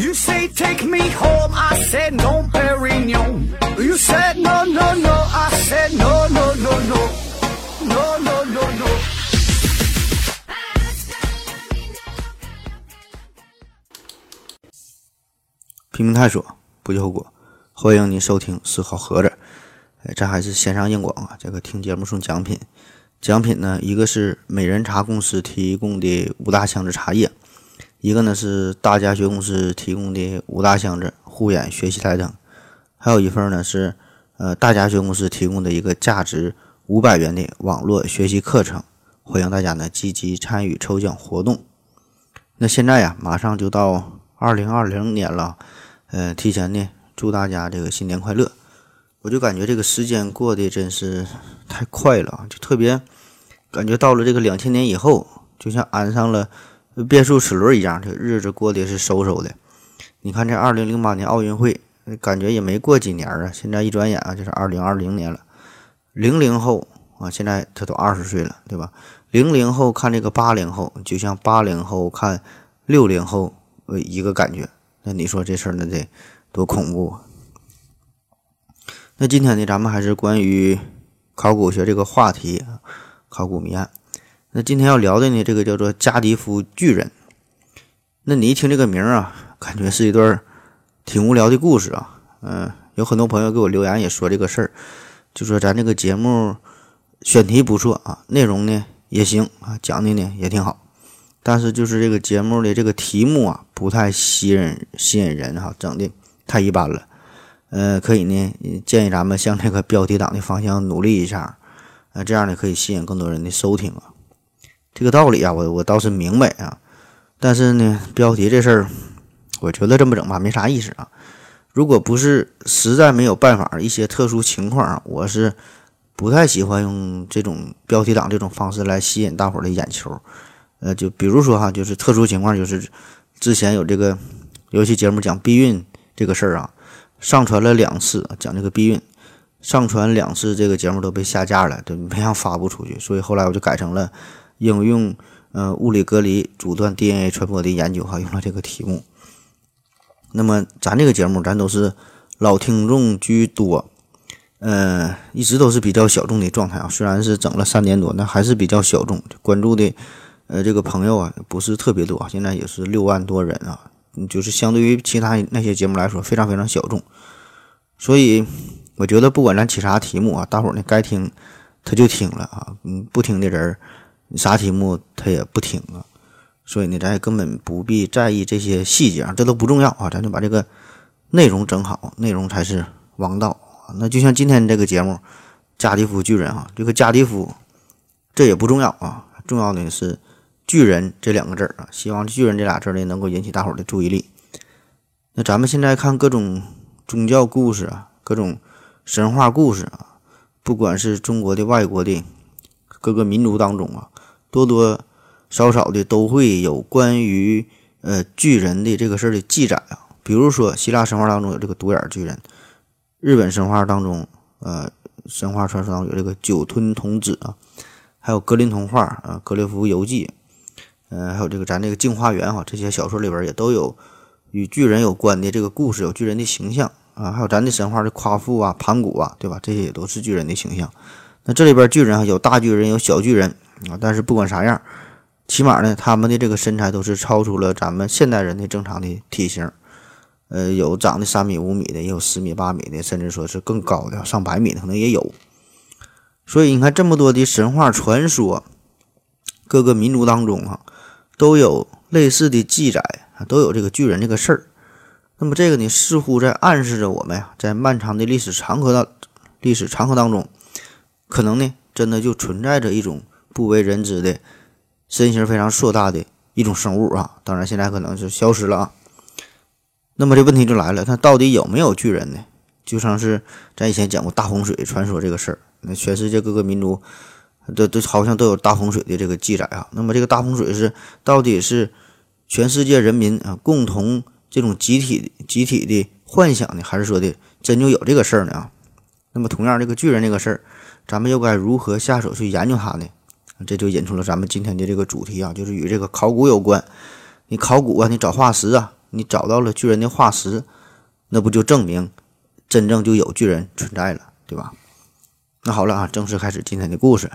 You say take me home, I said no, Perignon. You said no, no, no, I said no, no, no, no, no, no, no, no. no. 拼命探索，不计后果。欢迎您收听思考盒子。哎，这还是线上硬广啊！这个听节目送奖品，奖品呢，一个是美人茶公司提供的五大箱子茶叶，一个呢是大家学公司提供的五大箱子护眼学习台灯，还有一份呢是呃大家学公司提供的一个价值五百元的网络学习课程。欢迎大家呢积极参与抽奖活动。那现在呀，马上就到二零二零年了，呃，提前呢祝大家这个新年快乐。我就感觉这个时间过得真是太快了，就特别感觉到了这个两千年以后，就像安上了变速齿轮一样，这日子过得是嗖嗖的。你看这二零零八年奥运会，感觉也没过几年啊，现在一转眼啊就是二零二零年了。零零后啊，现在他都二十岁了，对吧？零零后看这个八零后，就像八零后看六零后呃一个感觉。那你说这事儿那得多恐怖啊！那今天呢，咱们还是关于考古学这个话题，考古谜案。那今天要聊的呢，这个叫做加迪夫巨人。那你一听这个名儿啊，感觉是一段挺无聊的故事啊。嗯，有很多朋友给我留言也说这个事儿，就说咱这个节目选题不错啊，内容呢也行啊，讲的呢也挺好，但是就是这个节目的这个题目啊，不太吸引吸引人哈，整的太一般了。呃，可以呢，建议咱们向这个标题党的方向努力一下，呃，这样呢可以吸引更多人的收听啊。这个道理啊，我我倒是明白啊，但是呢，标题这事儿，我觉得这么整吧，没啥意思啊。如果不是实在没有办法，一些特殊情况啊，我是不太喜欢用这种标题党这种方式来吸引大伙儿的眼球。呃，就比如说哈，就是特殊情况，就是之前有这个有期节目讲避孕这个事儿啊。上传了两次讲这个避孕，上传两次这个节目都被下架了，都没让发布出去，所以后来我就改成了应用呃物理隔离阻断 DNA 传播的研究哈，用了这个题目。那么咱这个节目咱都是老听众居多，呃，一直都是比较小众的状态啊。虽然是整了三年多，那还是比较小众，关注的呃这个朋友啊不是特别多，现在也是六万多人啊。就是相对于其他那些节目来说，非常非常小众，所以我觉得不管咱起啥题目啊，大伙儿呢该听他就听了啊，嗯，不听的人你啥题目他也不听啊，所以呢，咱也根本不必在意这些细节啊，这都不重要啊，咱就把这个内容整好，内容才是王道啊。那就像今天这个节目，加迪夫巨人啊，这个加迪夫这也不重要啊，重要的是。巨人这两个字啊，希望巨人这俩字呢能够引起大伙儿的注意力。那咱们现在看各种宗教故事啊，各种神话故事啊，不管是中国的、外国的各个民族当中啊，多多少少的都会有关于呃巨人的这个事儿的记载啊。比如说希腊神话当中有这个独眼巨人，日本神话当中呃神话传说当中有这个酒吞童子啊，还有格林童话啊《格列佛游记》。嗯，还有这个咱这个镜花缘哈，这些小说里边也都有与巨人有关的这个故事，有巨人的形象啊。还有咱的神话的夸父啊、盘古啊，对吧？这些也都是巨人的形象。那这里边巨人啊，有大巨人，有小巨人啊。但是不管啥样，起码呢，他们的这个身材都是超出了咱们现代人的正常的体型。呃，有长得三米五米的，也有十米八米的，甚至说是更高的，上百米的可能也有。所以你看这么多的神话传说，各个民族当中啊。都有类似的记载啊，都有这个巨人这个事儿。那么这个呢，似乎在暗示着我们呀，在漫长的历史长河当历史长河当中，可能呢，真的就存在着一种不为人知的身形非常硕大的一种生物啊。当然，现在可能是消失了啊。那么这问题就来了，它到底有没有巨人呢？就像是咱以前讲过大洪水传说这个事儿，那全世界各个民族。都都好像都有大洪水的这个记载啊。那么这个大洪水是到底是全世界人民啊共同这种集体集体的幻想呢，还是说的真就有这个事儿呢啊？那么同样这个巨人这个事儿，咱们又该如何下手去研究它呢？这就引出了咱们今天的这个主题啊，就是与这个考古有关。你考古啊，你找化石啊，你找到了巨人的化石，那不就证明真正就有巨人存在了，对吧？那好了啊，正式开始今天的故事。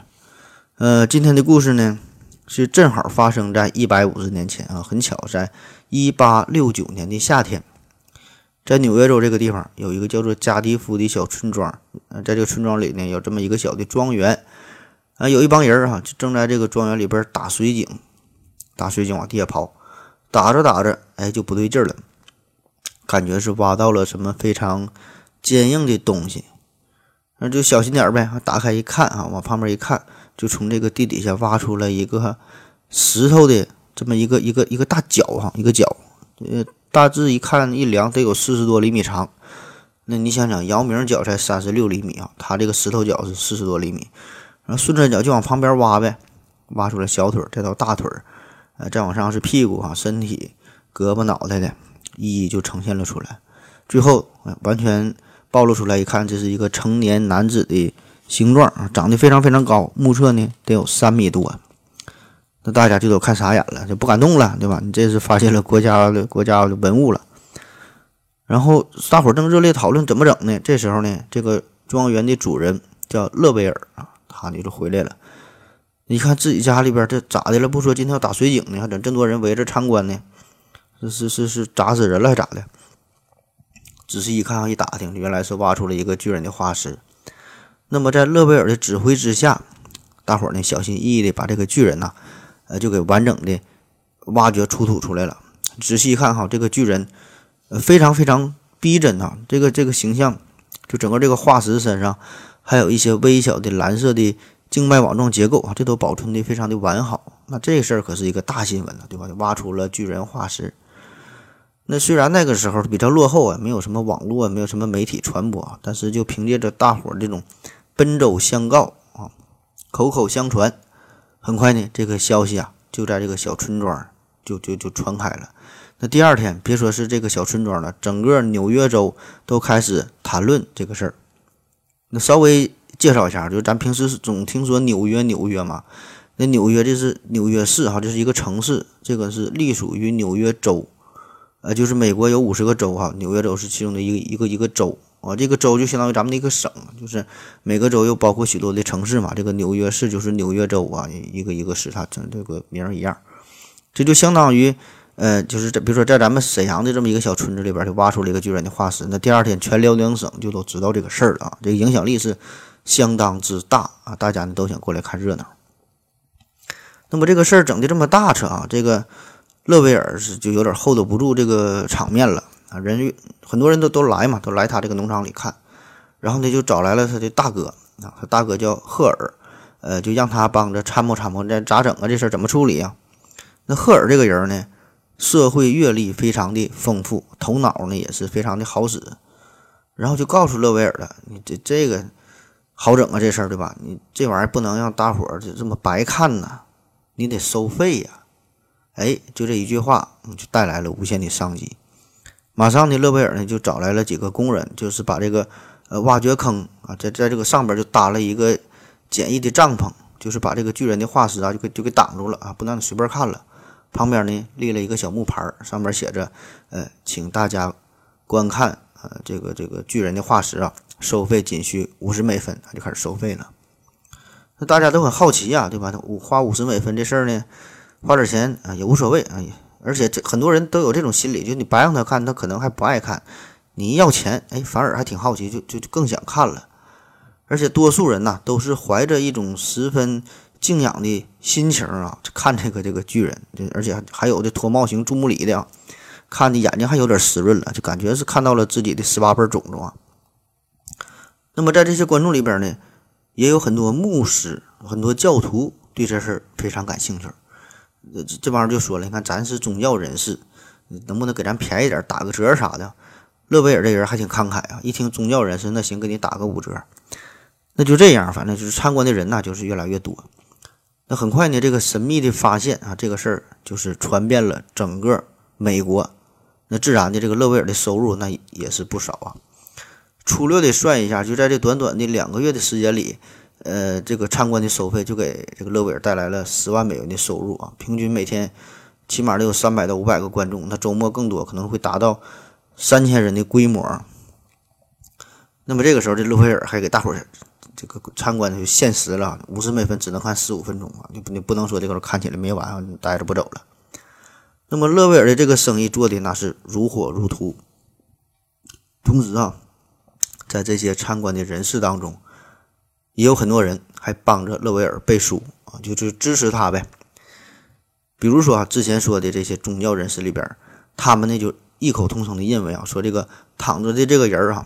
呃，今天的故事呢，是正好发生在一百五十年前啊，很巧，在一八六九年的夏天，在纽约州这个地方有一个叫做加迪夫的小村庄。呃，在这个村庄里呢，有这么一个小的庄园，啊，有一帮人哈，就正在这个庄园里边打水井，打水井往地下刨，打着打着，哎，就不对劲了，感觉是挖到了什么非常坚硬的东西。那就小心点呗，打开一看啊，往旁边一看，就从这个地底下挖出来一个石头的这么一个一个一个大脚哈，一个脚，呃，大致一看一量得有四十多厘米长。那你想想，姚明脚才三十六厘米啊，他这个石头脚是四十多厘米，然后顺着脚就往旁边挖呗，挖出来小腿，再到大腿，呃，再往上是屁股哈，身体、胳膊、脑袋的，一一就呈现了出来，最后完全。暴露出来一看，这是一个成年男子的形状，长得非常非常高，目测呢得有三米多。那大家就都看傻眼了，就不敢动了，对吧？你这是发现了国家的国家的文物了。然后大伙正热烈讨论怎么整呢？这时候呢，这个庄园的主人叫勒维尔啊，哈，你就回来了。你看自己家里边这咋的了？不说今天要打水井呢，还整这么多人围着参观呢？是是是是砸死人了还咋的？仔细一看，一打听，原来是挖出了一个巨人的化石。那么，在勒贝尔的指挥之下，大伙儿呢小心翼翼的把这个巨人呐，呃，就给完整的挖掘出土出来了。仔细一看，哈，这个巨人，呃，非常非常逼真啊！这个这个形象，就整个这个化石身上还有一些微小的蓝色的静脉网状结构啊，这都保存的非常的完好。那这事儿可是一个大新闻了，对吧？挖出了巨人化石。那虽然那个时候比较落后啊，没有什么网络，没有什么媒体传播，但是就凭借着大伙儿这种奔走相告啊，口口相传，很快呢，这个消息啊就在这个小村庄就就就传开了。那第二天，别说是这个小村庄了，整个纽约州都开始谈论这个事儿。那稍微介绍一下，就是咱平时总听说纽约纽约嘛，那纽约这是纽约市哈，这是一个城市，这个是隶属于纽约州。呃，就是美国有五十个州哈，纽约州是其中的一个一个一个州啊，这个州就相当于咱们的一个省，就是每个州又包括许多的城市嘛。这个纽约市就是纽约州啊，一个一个市，它整这个名儿一样，这就相当于，呃，就是在比如说在咱们沈阳的这么一个小村子里边，就挖出了一个巨人的化石，那第二天全辽宁省就都知道这个事儿了啊，这个影响力是相当之大啊，大家呢都想过来看热闹。那么这个事儿整的这么大扯啊，这个。勒维尔是就有点 hold 不住这个场面了啊，人很多人都都来嘛，都来他这个农场里看，然后呢就找来了他的大哥啊，他大哥叫赫尔，呃，就让他帮着参谋参谋，这咋整啊？这事儿怎么处理啊？那赫尔这个人呢，社会阅历非常的丰富，头脑呢也是非常的好使，然后就告诉勒维尔了，你这这个好整啊，这事儿对吧？你这玩意儿不能让大伙儿就这么白看呐，你得收费呀。哎，就这一句话，就带来了无限的商机。马上呢，勒维尔呢就找来了几个工人，就是把这个呃挖掘坑啊，在在这个上边就搭了一个简易的帐篷，就是把这个巨人的化石啊就给就给挡住了啊，不让你随便看了。旁边呢立了一个小木牌，上面写着呃，请大家观看呃这个这个巨人的化石啊，收费仅需五十美分，就开始收费了。那大家都很好奇呀，对吧？五花五十美分这事儿呢？花点钱啊也无所谓啊，而且这很多人都有这种心理，就你白让他看，他可能还不爱看；你一要钱，哎，反而还挺好奇，就就更想看了。而且多数人呐都是怀着一种十分敬仰的心情啊，看这个这个巨人，而且还有这脱帽型注目礼的，看的眼睛还有点湿润了，就感觉是看到了自己的十八辈种种啊。那么在这些观众里边呢，也有很多牧师、很多教徒对这事儿非常感兴趣。这这帮人就说了，你看咱是宗教人士，能不能给咱便宜点，打个折啥的？勒贝尔这人还挺慷慨啊，一听宗教人士，那行，给你打个五折。那就这样，反正就是参观的人呐，就是越来越多。那很快呢，这个神秘的发现啊，这个事儿就是传遍了整个美国。那自然的，这个勒维尔的收入那也是不少啊。粗略的算一下，就在这短短的两个月的时间里。呃，这个参观的收费就给这个勒维尔带来了十万美元的收入啊，平均每天起码得有三百到五百个观众，那周末更多，可能会达到三千人的规模。那么这个时候，这勒维尔还给大伙儿这个参观就限时了，五十美分只能看十五分钟啊，你你不能说这个看起来没完，你待着不走了。那么勒维尔的这个生意做的那是如火如荼，同时啊，在这些参观的人士当中，也有很多人还帮着勒维尔背书啊，就是支持他呗。比如说啊，之前说的这些宗教人士里边，他们呢就异口同声的认为啊，说这个躺着的这个人啊，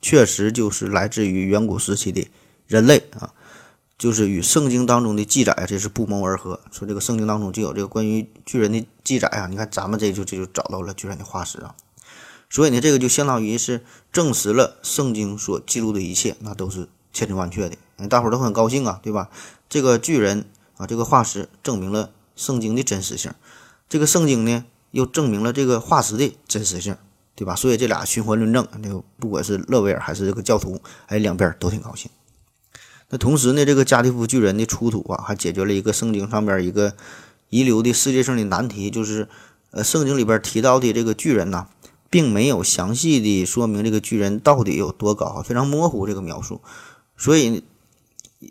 确实就是来自于远古时期的人类啊，就是与圣经当中的记载，这是不谋而合。说这个圣经当中就有这个关于巨人的记载啊，你看咱们这就这就找到了巨人的化石啊，所以呢，这个就相当于是证实了圣经所记录的一切，那都是千真万确的，大伙都很高兴啊，对吧？这个巨人啊，这个化石证明了。圣经的真实性，这个圣经呢又证明了这个化石的真实性，对吧？所以这俩循环论证，那个不管是勒维尔还是这个教徒，哎，两边都挺高兴。那同时呢，这个加利夫巨人的出土啊，还解决了一个圣经上边一个遗留的世界上的难题，就是呃，圣经里边提到的这个巨人呐，并没有详细的说明这个巨人到底有多高，非常模糊这个描述，所以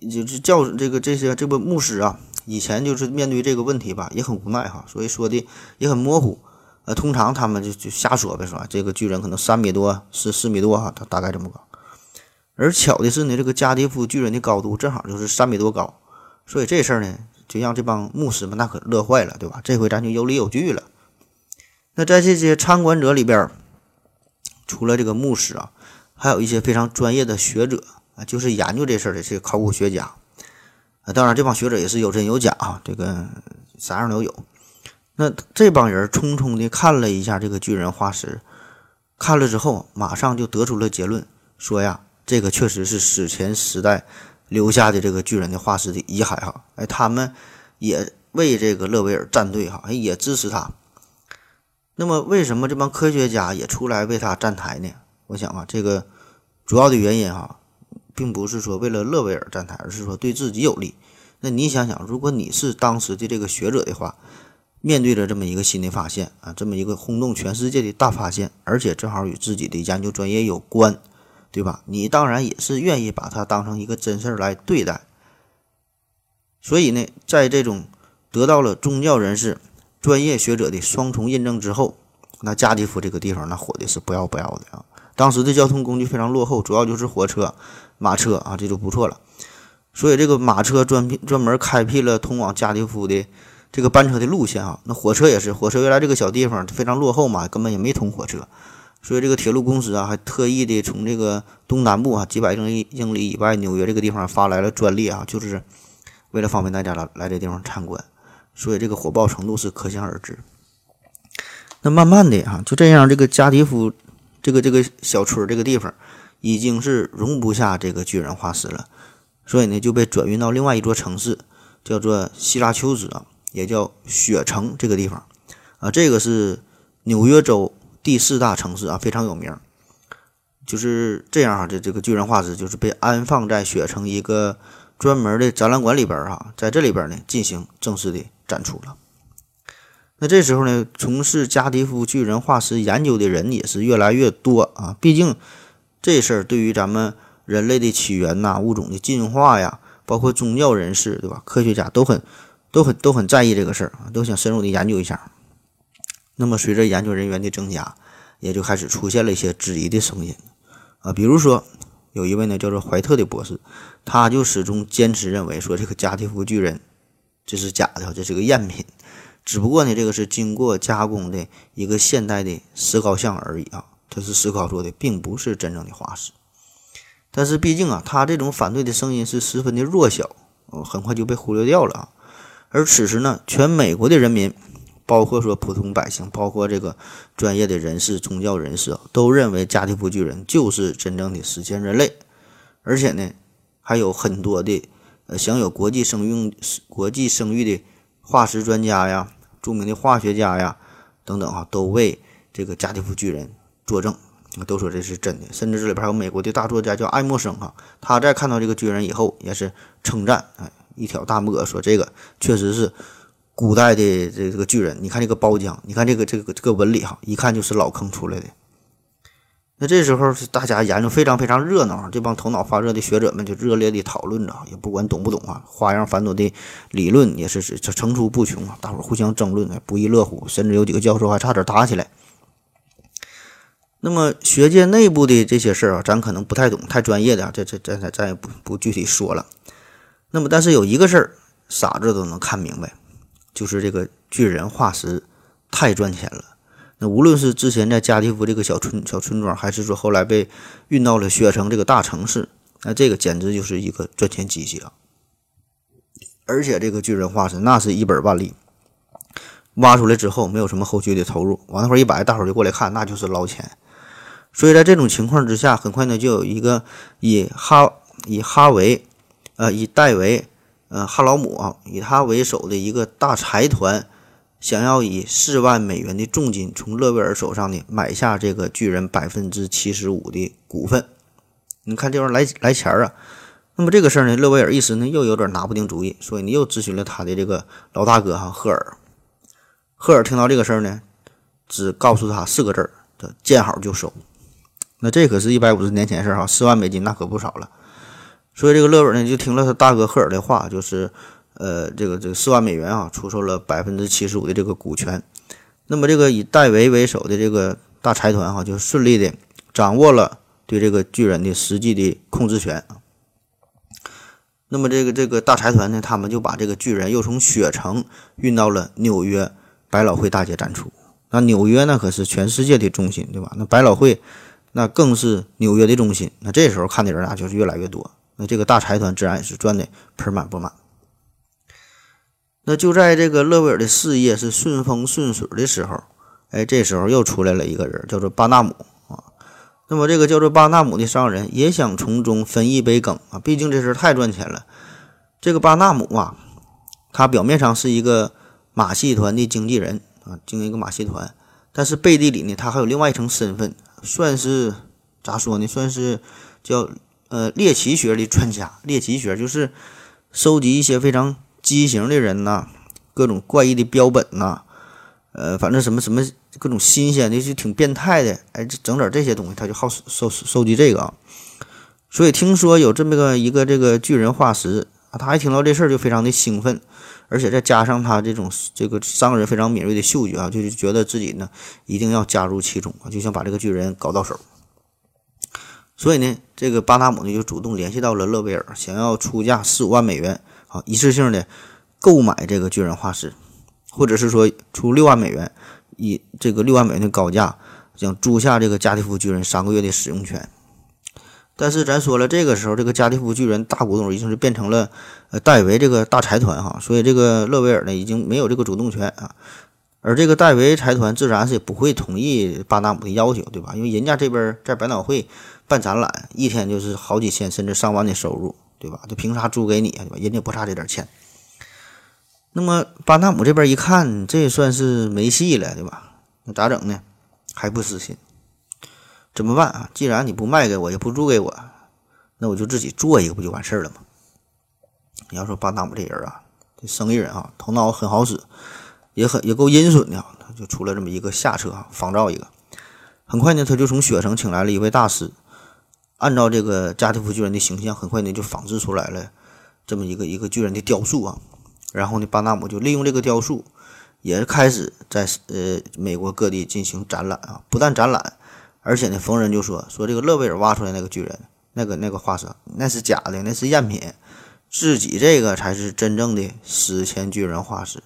就是教这个这些这个牧师啊。以前就是面对这个问题吧，也很无奈哈，所以说的也很模糊。呃，通常他们就就瞎说呗，是吧？这个巨人可能三米多，是四米多哈，他大概这么高。而巧的是呢，这个加迪夫巨人的高度正好就是三米多高，所以这事儿呢，就让这帮牧师们那可乐坏了，对吧？这回咱就有理有据了。那在这些参观者里边，除了这个牧师啊，还有一些非常专业的学者啊，就是研究这事儿的这些考古学家。啊，当然，这帮学者也是有真有假啊，这个啥样都有。那这帮人匆匆的看了一下这个巨人化石，看了之后，马上就得出了结论，说呀，这个确实是史前时代留下的这个巨人的化石的遗骸哈。哎，他们也为这个勒维尔站队哈，也支持他。那么，为什么这帮科学家也出来为他站台呢？我想啊，这个主要的原因哈。并不是说为了勒维尔站台，而是说对自己有利。那你想想，如果你是当时的这个学者的话，面对着这么一个新的发现啊，这么一个轰动全世界的大发现，而且正好与自己的研究专业有关，对吧？你当然也是愿意把它当成一个真事儿来对待。所以呢，在这种得到了宗教人士、专业学者的双重印证之后，那加迪夫这个地方那火的是不要不要的啊！当时的交通工具非常落后，主要就是火车。马车啊，这就不错了。所以这个马车专专门开辟了通往加迪夫的这个班车的路线啊。那火车也是，火车原来这个小地方非常落后嘛，根本也没通火车。所以这个铁路公司啊，还特意的从这个东南部啊几百英里英里以外纽约这个地方发来了专列啊，就是为了方便大家来来这地方参观。所以这个火爆程度是可想而知。那慢慢的啊，就这样，这个加迪夫这个这个小村这个地方。已经是容不下这个巨人化石了，所以呢就被转运到另外一座城市，叫做希拉丘斯啊，也叫雪城这个地方啊，这个是纽约州第四大城市啊，非常有名。就是这样啊，这这个巨人化石就是被安放在雪城一个专门的展览馆里边啊，在这里边呢进行正式的展出了。那这时候呢，从事加迪夫巨人化石研究的人也是越来越多啊，毕竟。这事儿对于咱们人类的起源呐、物种的进化呀，包括宗教人士，对吧？科学家都很、都很、都很在意这个事儿啊，都想深入的研究一下。那么，随着研究人员的增加，也就开始出现了一些质疑的声音啊。比如说，有一位呢叫做怀特的博士，他就始终坚持认为说这个加蒂夫巨人这是假的，这是个赝品，只不过呢，这个是经过加工的一个现代的石膏像而已啊。这是思考做的，并不是真正的化石。但是毕竟啊，他这种反对的声音是十分的弱小，哦很快就被忽略掉了啊。而此时呢，全美国的人民，包括说普通百姓，包括这个专业的人士、宗教人士，都认为加蒂夫巨人就是真正的史前人类。而且呢，还有很多的呃享有国际声誉、国际声誉的化石专家呀、著名的化学家呀等等哈，都为这个加蒂夫巨人。作证，都说这是真的，甚至这里边还有美国的大作家叫爱默生哈，他在看到这个巨人以后也是称赞，哎，一挑大拇哥说这个确实是古代的这这个巨人，你看这个包浆，你看这个这个这个纹理哈，一看就是老坑出来的。那这时候大家研究非常非常热闹，这帮头脑发热的学者们就热烈的讨论着，也不管懂不懂啊，花样繁多的理论也是是层出不穷啊，大伙互相争论，不亦乐乎，甚至有几个教授还差点打起来。那么学界内部的这些事儿啊，咱可能不太懂，太专业的啊，这这咱咱咱也不不具体说了。那么但是有一个事儿，傻子都能看明白，就是这个巨人化石太赚钱了。那无论是之前在加蒂夫这个小村小村庄，还是说后来被运到了雪城这个大城市，那这个简直就是一个赚钱机器啊！而且这个巨人化石那是一本万利，挖出来之后没有什么后续的投入，往那块一摆，大伙就过来看，那就是捞钱。所以在这种情况之下，很快呢就有一个以哈以哈维，呃以戴维，呃哈劳姆啊以他为首的一个大财团。想要以四万美元的重金从勒维尔手上呢买下这个巨人百分之七十五的股份，你看这玩意儿来来钱儿啊！那么这个事儿呢，勒维尔一时呢又有点拿不定主意，所以呢又咨询了他的这个老大哥哈赫尔。赫尔听到这个事儿呢，只告诉他四个字儿：叫见好就收。那这可是一百五十年前事儿哈，四万美金那可不少了。所以这个勒本呢就听了他大哥赫尔的话，就是。呃，这个这个四万美元啊，出售了百分之七十五的这个股权，那么这个以戴维为首的这个大财团哈，就顺利的掌握了对这个巨人的实际的控制权。那么这个这个大财团呢，他们就把这个巨人又从雪城运到了纽约百老汇大街展出。那纽约那可是全世界的中心，对吧？那百老汇那更是纽约的中心。那这时候看的人啊，就是越来越多。那这个大财团自然也是赚的盆满钵满。那就在这个勒维尔的事业是顺风顺水的时候，哎，这时候又出来了一个人，叫做巴纳姆啊。那么这个叫做巴纳姆的商人也想从中分一杯羹啊，毕竟这事太赚钱了。这个巴纳姆啊，他表面上是一个马戏团的经纪人啊，经营一个马戏团，但是背地里呢，他还有另外一层身份，算是咋说呢？算是叫呃猎奇学的专家。猎奇学就是收集一些非常。畸形的人呐，各种怪异的标本呐，呃，反正什么什么各种新鲜的就挺变态的，哎，整点这些东西，他就好收收集这个啊。所以听说有这么个一个这个巨人化石啊，他一听到这事儿就非常的兴奋，而且再加上他这种这个商人非常敏锐的嗅觉啊，就是觉得自己呢一定要加入其中啊，就想把这个巨人搞到手。所以呢，这个巴纳姆呢就主动联系到了勒维尔，想要出价四五万美元。啊，一次性的购买这个巨人化石，或者是说出六万美元，以这个六万美元的高价，想租下这个加蒂夫巨人三个月的使用权。但是咱说了，这个时候这个加蒂夫巨人大股东已经是变成了呃戴维这个大财团哈，所以这个勒维尔呢已经没有这个主动权啊。而这个戴维财团自然是也不会同意巴纳姆的要求，对吧？因为人家这边在百脑汇办展览，一天就是好几千甚至上万的收入。对吧？就凭啥租给你啊？对吧？人家不差这点钱。那么巴纳姆这边一看，这算是没戏了，对吧？那咋整呢？还不死心？怎么办啊？既然你不卖给我，也不租给我，那我就自己做一个，不就完事儿了吗？你要说巴纳姆这人啊，这生意人啊，头脑很好使，也很也够阴损的，他就出了这么一个下策啊，仿造一个。很快呢，他就从雪城请来了一位大师。按照这个加蒂夫巨人的形象，很快呢就仿制出来了这么一个一个巨人的雕塑啊。然后呢，巴纳姆就利用这个雕塑，也开始在呃美国各地进行展览啊。不但展览，而且呢，逢人就说说这个勒维尔挖出来那个巨人，那个那个化石那是假的，那是赝品，自己这个才是真正的史前巨人化石。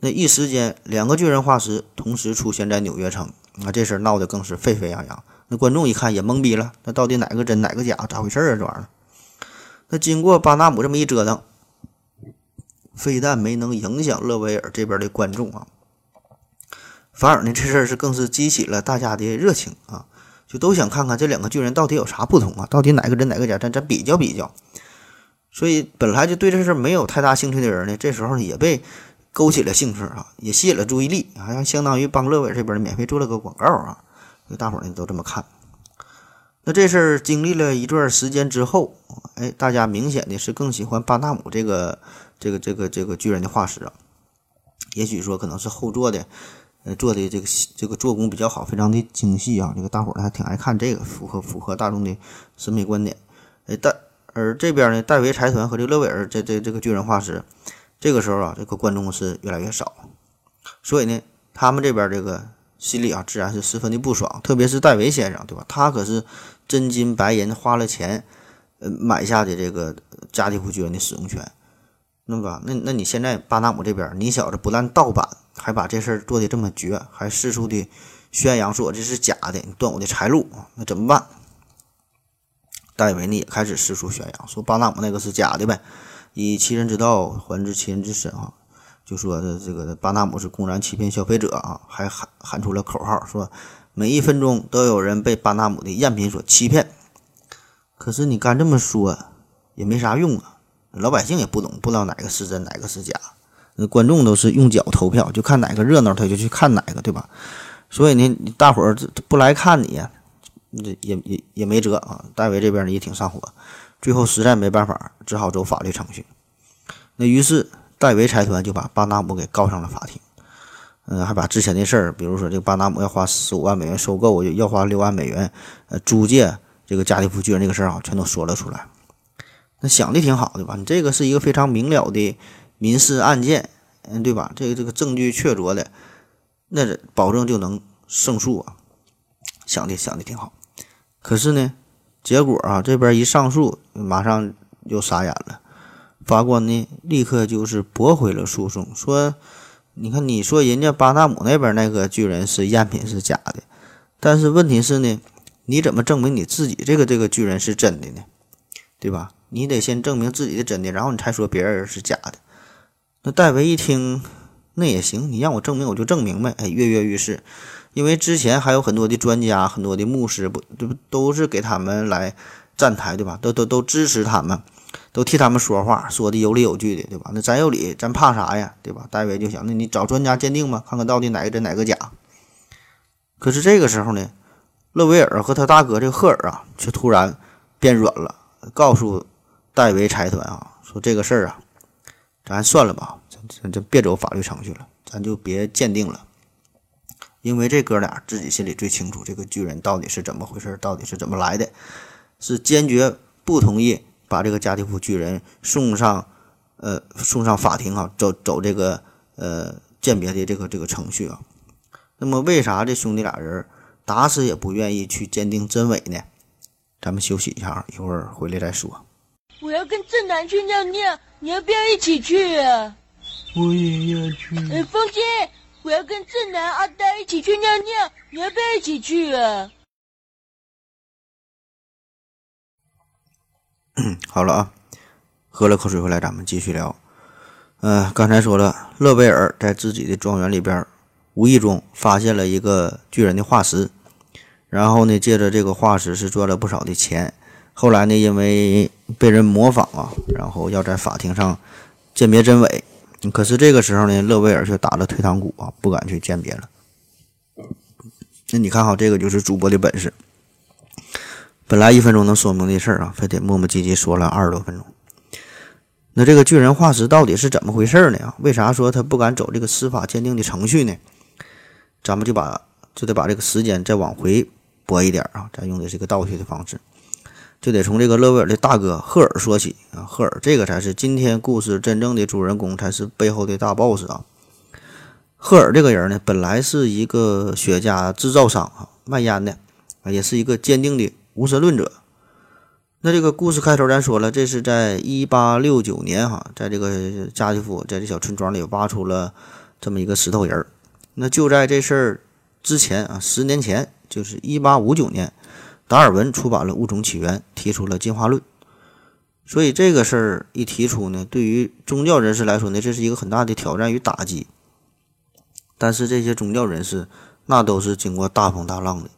那一时间，两个巨人化石同时出现在纽约城，啊，这事儿闹得更是沸沸扬扬。那观众一看也懵逼了，那到底哪个真哪个假？咋回事啊？这玩意儿？那经过巴纳姆这么一折腾，非但没能影响勒维尔这边的观众啊，反而呢，这事儿是更是激起了大家的热情啊，就都想看看这两个巨人到底有啥不同啊？到底哪个真哪个假？咱咱比较比较。所以本来就对这事儿没有太大兴趣的人呢，这时候也被勾起了兴趣啊，也吸引了注意力，好像相当于帮勒维尔这边免费做了个广告啊。大伙儿呢都这么看，那这事儿经历了一段时间之后，哎，大家明显的是更喜欢巴纳姆这个这个这个这个巨人的化石啊。也许说可能是后做的，呃，做的这个这个做工比较好，非常的精细啊，这个大伙儿还挺爱看这个，符合符合大众的审美观点。哎，但而这边呢，戴维财团和这个勒维尔这这这个巨人化石，这个时候啊，这个观众是越来越少，所以呢，他们这边这个心里啊，自然是十分的不爽，特别是戴维先生，对吧？他可是真金白银花了钱，呃，买下的这个加蒂夫巨人的使用权。那么，那那你现在巴纳姆这边，你小子不但盗版，还把这事儿做的这么绝，还四处的宣扬说这是假的，你断我的财路，那怎么办？戴维呢也开始四处宣扬，说巴纳姆那个是假的呗，以其人之道还治其人之身啊，就说的这个巴纳姆是公然欺骗消费者啊，还喊喊出了口号，说每一分钟都有人被巴纳姆的赝品所欺骗。可是你干这么说也没啥用啊。老百姓也不懂，不知道哪个是真，哪个是假。那观众都是用脚投票，就看哪个热闹，他就去看哪个，对吧？所以呢，大伙儿不来看你，这也也也没辙啊。戴维这边呢也挺上火，最后实在没办法，只好走法律程序。那于是戴维财团就把巴纳姆给告上了法庭，嗯，还把之前的事儿，比如说这个巴纳姆要花十五万美元收购，要花六万美元呃租借这个加利福巨人这个事儿啊，全都说了出来。那想的挺好的吧？你这个是一个非常明了的民事案件，嗯，对吧？这个这个证据确凿的，那保证就能胜诉啊。想的想的挺好，可是呢，结果啊，这边一上诉，马上就傻眼了。法官呢，立刻就是驳回了诉讼，说：“你看，你说人家巴纳姆那边那个巨人是赝品是假的，但是问题是呢，你怎么证明你自己这个这个巨人是真的呢？对吧？”你得先证明自己的真的，然后你才说别人是假的。那戴维一听，那也行，你让我证明我就证明呗。哎，跃跃欲试，因为之前还有很多的专家、很多的牧师，不，这不都是给他们来站台，对吧？都都都支持他们，都替他们说话，说的有理有据的，对吧？那咱有理，咱怕啥呀，对吧？戴维就想，那你找专家鉴定吧，看看到底哪个真哪个假。可是这个时候呢，勒维尔和他大哥这个赫尔啊，却突然变软了，告诉。戴维财团啊，说这个事儿啊，咱算了吧，咱咱就别走法律程序了，咱就别鉴定了，因为这哥俩自己心里最清楚，这个巨人到底是怎么回事，到底是怎么来的，是坚决不同意把这个加利夫巨人送上，呃，送上法庭啊，走走这个呃鉴别的这个这个程序啊。那么为啥这兄弟俩人打死也不愿意去鉴定真伪呢？咱们休息一下，一会儿回来再说。我要跟正南去尿尿，你要不要一起去啊？我也要去。哎，风心，我要跟正南、阿呆一起去尿尿，你要不要一起去啊？好了啊，喝了口水回来，咱们继续聊。嗯，刚才说了，勒贝尔在自己的庄园里边，无意中发现了一个巨人的化石，然后呢，借着这个化石是赚了不少的钱。后来呢，因为被人模仿啊，然后要在法庭上鉴别真伪。可是这个时候呢，勒贝尔却打了退堂鼓啊，不敢去鉴别了。那你看哈，这个就是主播的本事。本来一分钟能说明的事儿啊，非得磨磨唧唧说了二十多分钟。那这个巨人化石到底是怎么回事呢？啊，为啥说他不敢走这个司法鉴定的程序呢？咱们就把就得把这个时间再往回拨一点啊，咱用的是一个倒叙的方式。就得从这个勒维尔的大哥赫尔说起啊，赫尔这个才是今天故事真正的主人公，才是背后的大 boss 啊。赫尔这个人呢，本来是一个雪茄制造商啊，卖烟的，也是一个坚定的无神论者。那这个故事开头咱说了，这是在一八六九年哈，在这个加基夫在这小村庄里挖出了这么一个石头人儿。那就在这事儿之前啊，十年前，就是一八五九年。达尔文出版了《物种起源》，提出了进化论。所以这个事儿一提出呢，对于宗教人士来说呢，这是一个很大的挑战与打击。但是这些宗教人士那都是经过大风大浪的，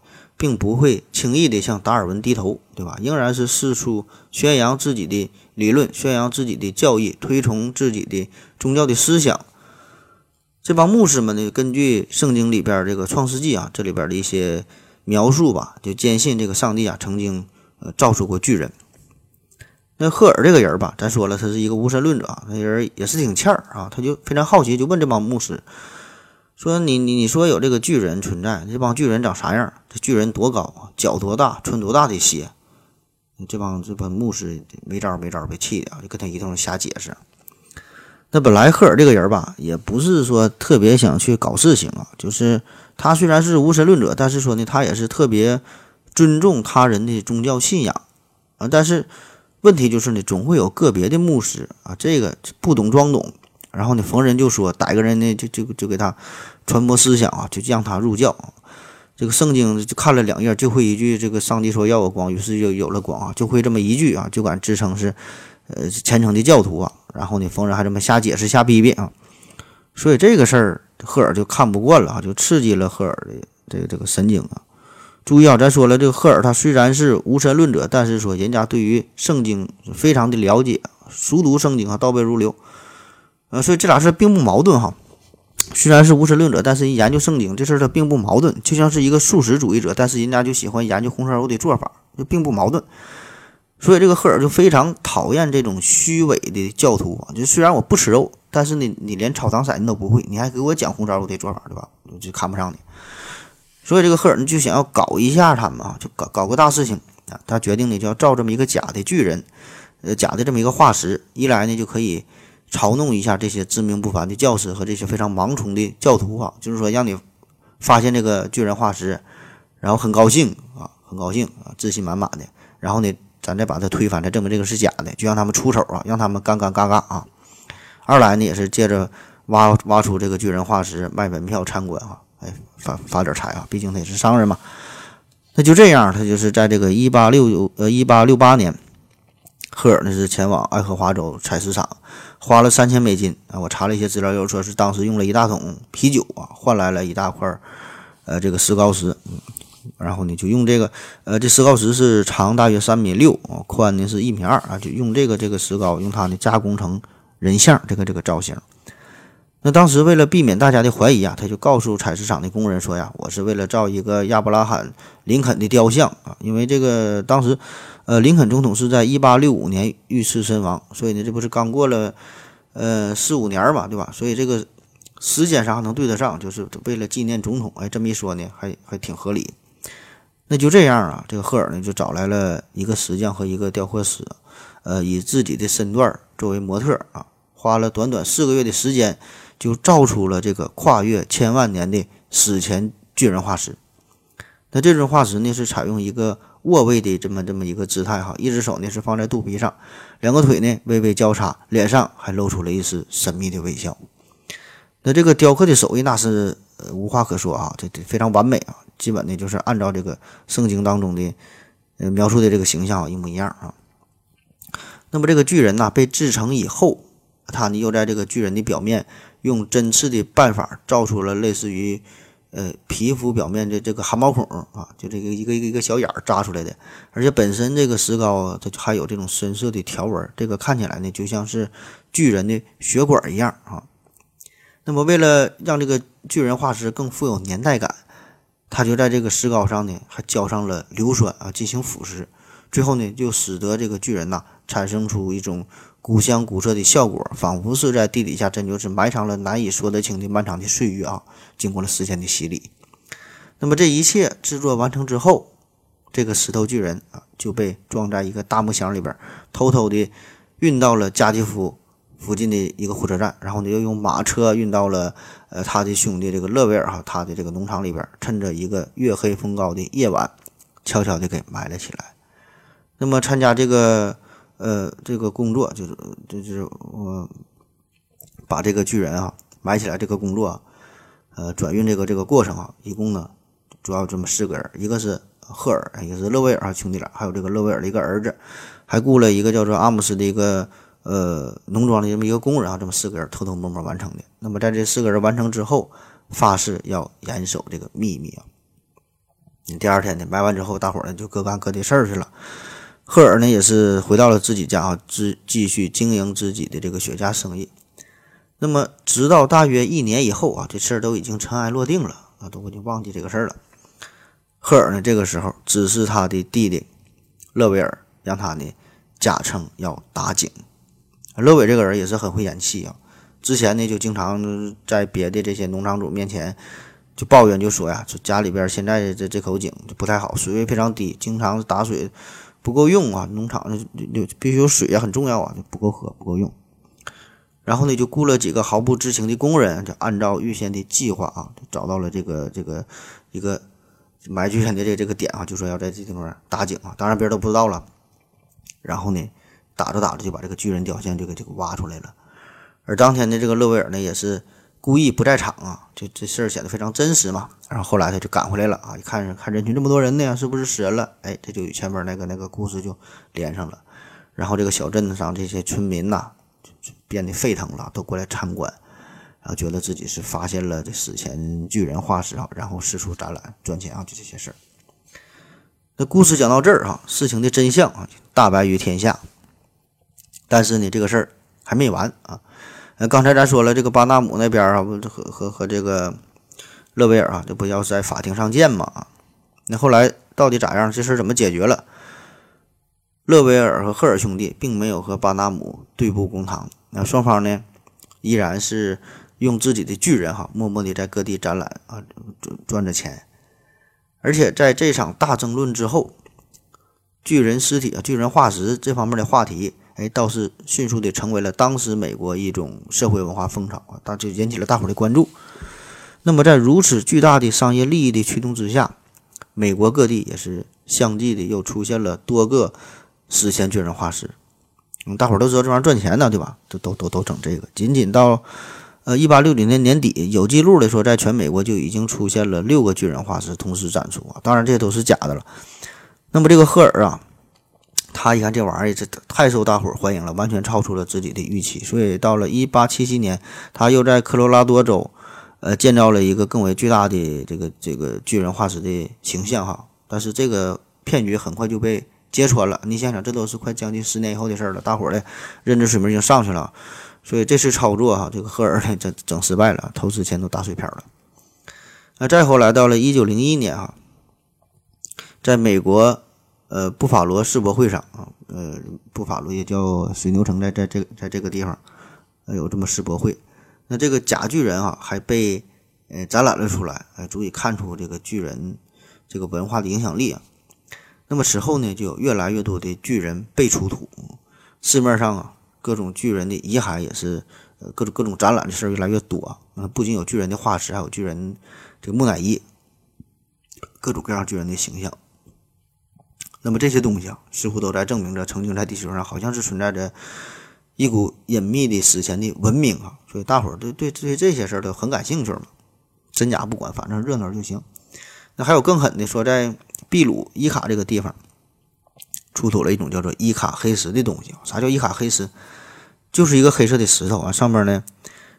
并不会轻易的向达尔文低头，对吧？仍然是四处宣扬自己的理论，宣扬自己的教义，推崇自己的宗教的思想。这帮牧师们呢，根据圣经里边这个《创世纪》啊，这里边的一些。描述吧，就坚信这个上帝啊曾经呃造出过巨人。那赫尔这个人吧，咱说了，他是一个无神论者啊，那人也是挺欠儿啊，他就非常好奇，就问这帮牧师说：“你你你说有这个巨人存在，这帮巨人长啥样？这巨人多高啊？脚多大？穿多大的鞋？”这帮这帮牧师没招没招，被气的啊，就跟他一通瞎解释。那本来赫尔这个人吧，也不是说特别想去搞事情啊，就是他虽然是无神论者，但是说呢，他也是特别尊重他人的宗教信仰啊，但是。问题就是呢，总会有个别的牧师啊，这个不懂装懂，然后呢，逢人就说逮个人呢，就就就给他传播思想啊，就让他入教。这个圣经就看了两页，就会一句这个上帝说要有光，于是就有了光啊，就会这么一句啊，就敢自称是呃虔诚的教徒啊。然后呢，逢人还这么瞎解释、瞎逼逼啊。所以这个事儿，赫尔就看不惯了啊，就刺激了赫尔的这个这个神经啊。注意啊，咱说了，这个赫尔他虽然是无神论者，但是说人家对于圣经非常的了解，熟读圣经啊，倒背如流，呃，所以这俩事并不矛盾哈。虽然是无神论者，但是研究圣经这事儿他并不矛盾，就像是一个素食主义者，但是人家就喜欢研究红烧肉的做法，就并不矛盾。所以这个赫尔就非常讨厌这种虚伪的教徒啊，就虽然我不吃肉，但是呢，你连炒糖色你都不会，你还给我讲红烧肉的做法，对吧？我就看不上你。所以这个赫尔就想要搞一下他们啊，就搞搞个大事情啊。他决定呢就要造这么一个假的巨人，呃，假的这么一个化石。一来呢就可以嘲弄一下这些知名不凡的教师和这些非常盲从的教徒啊，就是说让你发现这个巨人化石，然后很高兴啊，很高兴啊，自信满满的。然后呢，咱再把它推翻，再证明这个是假的，就让他们出丑啊，让他们尴尴尬尬啊。二来呢也是借着挖挖出这个巨人化石卖门票参观啊。哎，发发点财啊！毕竟他也是商人嘛。那就这样，他就是在这个一八六九呃一八六八年，赫尔呢是前往爱荷华州采石场，花了三千美金啊。我查了一些资料，又说是当时用了一大桶啤酒啊，换来了一大块呃这个石膏石。嗯，然后呢就用这个呃这石膏石是长大约三米六啊，宽呢是一米二啊，就用这个这个石膏用它呢加工成人像这个这个造型。那当时为了避免大家的怀疑啊，他就告诉采石场的工人说呀：“我是为了造一个亚伯拉罕·林肯的雕像啊，因为这个当时，呃，林肯总统是在1865年遇刺身亡，所以呢，这不是刚过了，呃，四五年嘛，对吧？所以这个时间上还能对得上，就是为了纪念总统。哎，这么一说呢，还还挺合理。那就这样啊，这个赫尔呢就找来了一个石匠和一个雕刻师，呃，以自己的身段作为模特啊，花了短短四个月的时间。”就造出了这个跨越千万年的史前巨人化石。那这种化石呢，是采用一个卧位的这么这么一个姿态哈，一只手呢是放在肚皮上，两个腿呢微微交叉，脸上还露出了一丝神秘的微笑。那这个雕刻的手艺那是无话可说啊，这这非常完美啊，基本呢就是按照这个圣经当中的描述的这个形象一模一样啊。那么这个巨人呢被制成以后，他呢又在这个巨人的表面。用针刺的办法造出了类似于，呃，皮肤表面的这个汗毛孔啊，就这个一个一个一个小眼儿扎出来的，而且本身这个石膏它还有这种深色的条纹，这个看起来呢就像是巨人的血管一样啊。那么为了让这个巨人化石更富有年代感，他就在这个石膏上呢还浇上了硫酸啊进行腐蚀，最后呢就使得这个巨人呐产生出一种。古香古色的效果，仿佛是在地底下真就是埋藏了难以说得清的漫长的岁月啊！经过了时间的洗礼，那么这一切制作完成之后，这个石头巨人啊就被装在一个大木箱里边，偷偷的运到了加基夫附近的一个火车站，然后呢又用马车运到了呃他的兄弟这个勒维尔哈他的这个农场里边，趁着一个月黑风高的夜晚，悄悄的给埋了起来。那么参加这个。呃，这个工作就是，这就是我把这个巨人啊埋起来，这个工作，呃，转运这个这个过程啊，一共呢主要这么四个人，一个是赫尔，一个是勒维尔啊兄弟俩，还有这个勒维尔的一个儿子，还雇了一个叫做阿姆斯的一个呃农庄的这么一个工人啊，这么四个人偷偷摸摸完成的。那么在这四个人完成之后，发誓要严守这个秘密啊。第二天呢埋完之后，大伙儿呢就各干各的事儿去了。赫尔呢也是回到了自己家啊，继继续经营自己的这个雪茄生意。那么，直到大约一年以后啊，这事儿都已经尘埃落定了啊，都已经忘记这个事儿了。赫尔呢这个时候指示他的弟弟勒维尔，让他呢假称要打井。乐伟这个人也是很会演戏啊，之前呢就经常在别的这些农场主面前就抱怨，就说呀，就家里边现在这这口井就不太好，水位非常低，经常打水不够用啊，农场就必须有水啊，很重要啊，就不够喝不够用。然后呢，就雇了几个毫不知情的工人，就按照预先的计划啊，找到了这个这个一个埋巨人的这这个点啊，就说要在这地方打井啊，当然别人都不知道了。然后呢？打着打着就把这个巨人雕像就给这个挖出来了，而当天的这个勒维尔呢也是故意不在场啊，这这事儿显得非常真实嘛。然后后来他就赶回来了啊，一看看人群这么多人呢，是不是死人了？哎，这就与前面那个那个故事就连上了。然后这个小镇子上这些村民呐，就就变得沸腾了，都过来参观，然后觉得自己是发现了这史前巨人化石啊，然后四处展览赚钱啊，就这些事儿。那故事讲到这儿哈，事情的真相啊大白于天下。但是呢，这个事儿还没完啊！那，刚才咱说了，这个巴纳姆那边啊，不和和和这个勒维尔啊，这不要在法庭上见嘛？那后来到底咋样？这事怎么解决了？勒维尔和赫尔兄弟并没有和巴纳姆对簿公堂，那双方呢，依然是用自己的巨人哈，默默地在各地展览啊，赚赚着钱。而且在这场大争论之后，巨人尸体啊，巨人化石这方面的话题。哎，倒是迅速的成为了当时美国一种社会文化风潮啊，大就引起了大伙的关注。那么，在如此巨大的商业利益的驱动之下，美国各地也是相继的又出现了多个史前巨人化石。嗯，大伙都知道这玩意儿赚钱呢，对吧？都都都都整这个。仅仅到呃一八六零年年底，有记录的说，在全美国就已经出现了六个巨人化石同时展出啊。当然，这些都是假的了。那么，这个赫尔啊。他一看这玩意儿，这太受大伙儿欢迎了，完全超出了自己的预期。所以到了一八七七年，他又在科罗拉多州，呃，建造了一个更为巨大的这个这个巨人化石的形象哈。但是这个骗局很快就被揭穿了。你想想，这都是快将近十年以后的事儿了，大伙儿的认知水平已经上去了。所以这次操作哈，这个赫尔呢，整整失败了，投资钱都打水漂了。那再后来到了一九零一年哈，在美国。呃，布法罗世博会上啊，呃，布法罗也叫水牛城，在在这在这个地方，呃，有这么世博会。那这个假巨人啊，还被呃展览了出来，呃，足以看出这个巨人这个文化的影响力啊。那么此后呢，就有越来越多的巨人被出土，市面上啊，各种巨人的遗骸也是，呃，各种各种展览的事越来越多啊。不仅有巨人的化石，还有巨人这个木乃伊，各种各样巨人的形象。那么这些东西啊，似乎都在证明着，曾经在地球上好像是存在着一股隐秘的史前的文明啊，所以大伙儿对对对这些事儿都很感兴趣嘛，真假不管，反正热闹就行。那还有更狠的，说在秘鲁伊卡这个地方出土了一种叫做伊卡黑石的东西。啥叫伊卡黑石？就是一个黑色的石头啊，上面呢